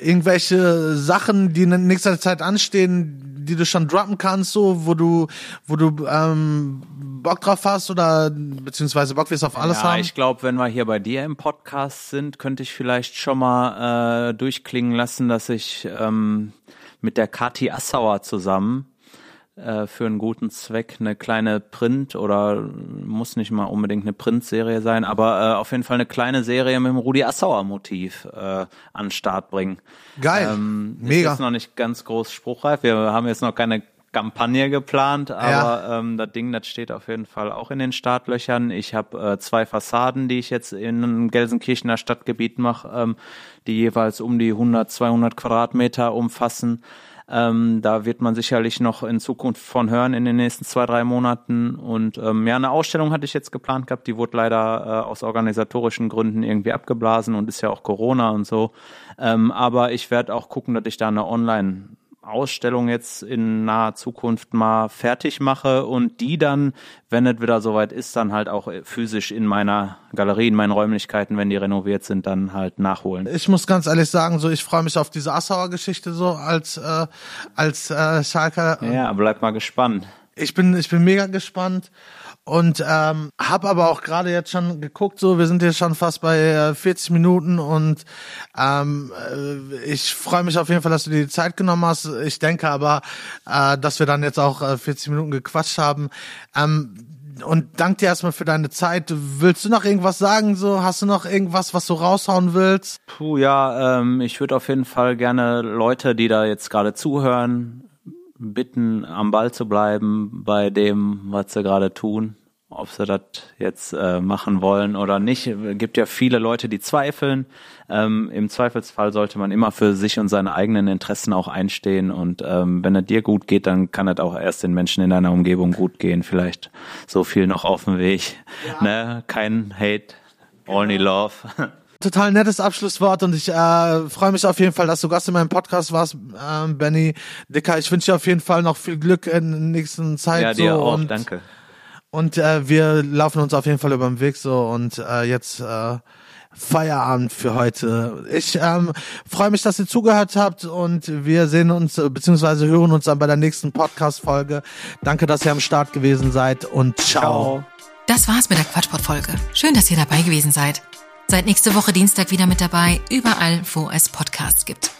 irgendwelche Sachen, die in nächster Zeit anstehen, die du schon droppen kannst, so, wo du, wo du ähm, Bock drauf hast oder beziehungsweise Bock wirst auf alles ja, haben? Ich glaube, wenn wir hier bei dir im Podcast sind, könnte ich vielleicht schon mal äh, durchklingen lassen, dass ich ähm, mit der Kati Assauer zusammen äh, für einen guten Zweck eine kleine Print oder muss nicht mal unbedingt eine Printserie sein, aber äh, auf jeden Fall eine kleine Serie mit dem Rudi Assauer Motiv äh, an den Start bringen. Geil, ähm, mega. Ist jetzt noch nicht ganz groß spruchreif. Wir haben jetzt noch keine Kampagne geplant, aber ja. ähm, das Ding, das steht auf jeden Fall auch in den Startlöchern. Ich habe äh, zwei Fassaden, die ich jetzt in Gelsenkirchener Stadtgebiet mache, ähm, die jeweils um die 100, 200 Quadratmeter umfassen. Ähm, da wird man sicherlich noch in Zukunft von hören in den nächsten zwei, drei Monaten. Und ähm, ja, eine Ausstellung hatte ich jetzt geplant gehabt, die wurde leider äh, aus organisatorischen Gründen irgendwie abgeblasen und ist ja auch Corona und so. Ähm, aber ich werde auch gucken, dass ich da eine Online Ausstellung jetzt in naher Zukunft mal fertig mache und die dann, wenn es wieder soweit ist, dann halt auch physisch in meiner Galerie, in meinen Räumlichkeiten, wenn die renoviert sind, dann halt nachholen. Ich muss ganz ehrlich sagen, so ich freue mich auf diese Assauer Geschichte so als äh, als äh, Schalker. Ja, bleib mal gespannt. Ich bin ich bin mega gespannt und ähm, habe aber auch gerade jetzt schon geguckt, so wir sind jetzt schon fast bei äh, 40 Minuten und ähm, äh, ich freue mich auf jeden Fall, dass du dir die Zeit genommen hast. Ich denke aber, äh, dass wir dann jetzt auch äh, 40 Minuten gequatscht haben. Ähm, und danke dir erstmal für deine Zeit. Willst du noch irgendwas sagen? So, hast du noch irgendwas, was du raushauen willst? Puh, ja, ähm, ich würde auf jeden Fall gerne Leute, die da jetzt gerade zuhören, bitten, am Ball zu bleiben bei dem, was sie gerade tun ob sie das jetzt äh, machen wollen oder nicht. Es gibt ja viele Leute, die zweifeln. Ähm, Im Zweifelsfall sollte man immer für sich und seine eigenen Interessen auch einstehen. Und ähm, wenn es dir gut geht, dann kann es auch erst den Menschen in deiner Umgebung gut gehen. Vielleicht so viel noch auf dem Weg. Ja. Ne? Kein Hate, only love. total nettes Abschlusswort und ich äh, freue mich auf jeden Fall, dass du Gast in meinem Podcast warst, ähm, Benny. Dicker, ich wünsche dir auf jeden Fall noch viel Glück in der nächsten Zeit. Ja, dir so auch, danke. Und äh, wir laufen uns auf jeden Fall über den Weg so und äh, jetzt äh, Feierabend für heute. Ich ähm, freue mich, dass ihr zugehört habt und wir sehen uns äh, beziehungsweise hören uns dann bei der nächsten Podcast-Folge. Danke, dass ihr am Start gewesen seid und ciao. ciao. Das war's mit der Quatschport-Folge. Schön, dass ihr dabei gewesen seid. Seid nächste Woche Dienstag wieder mit dabei, überall, wo es Podcasts gibt.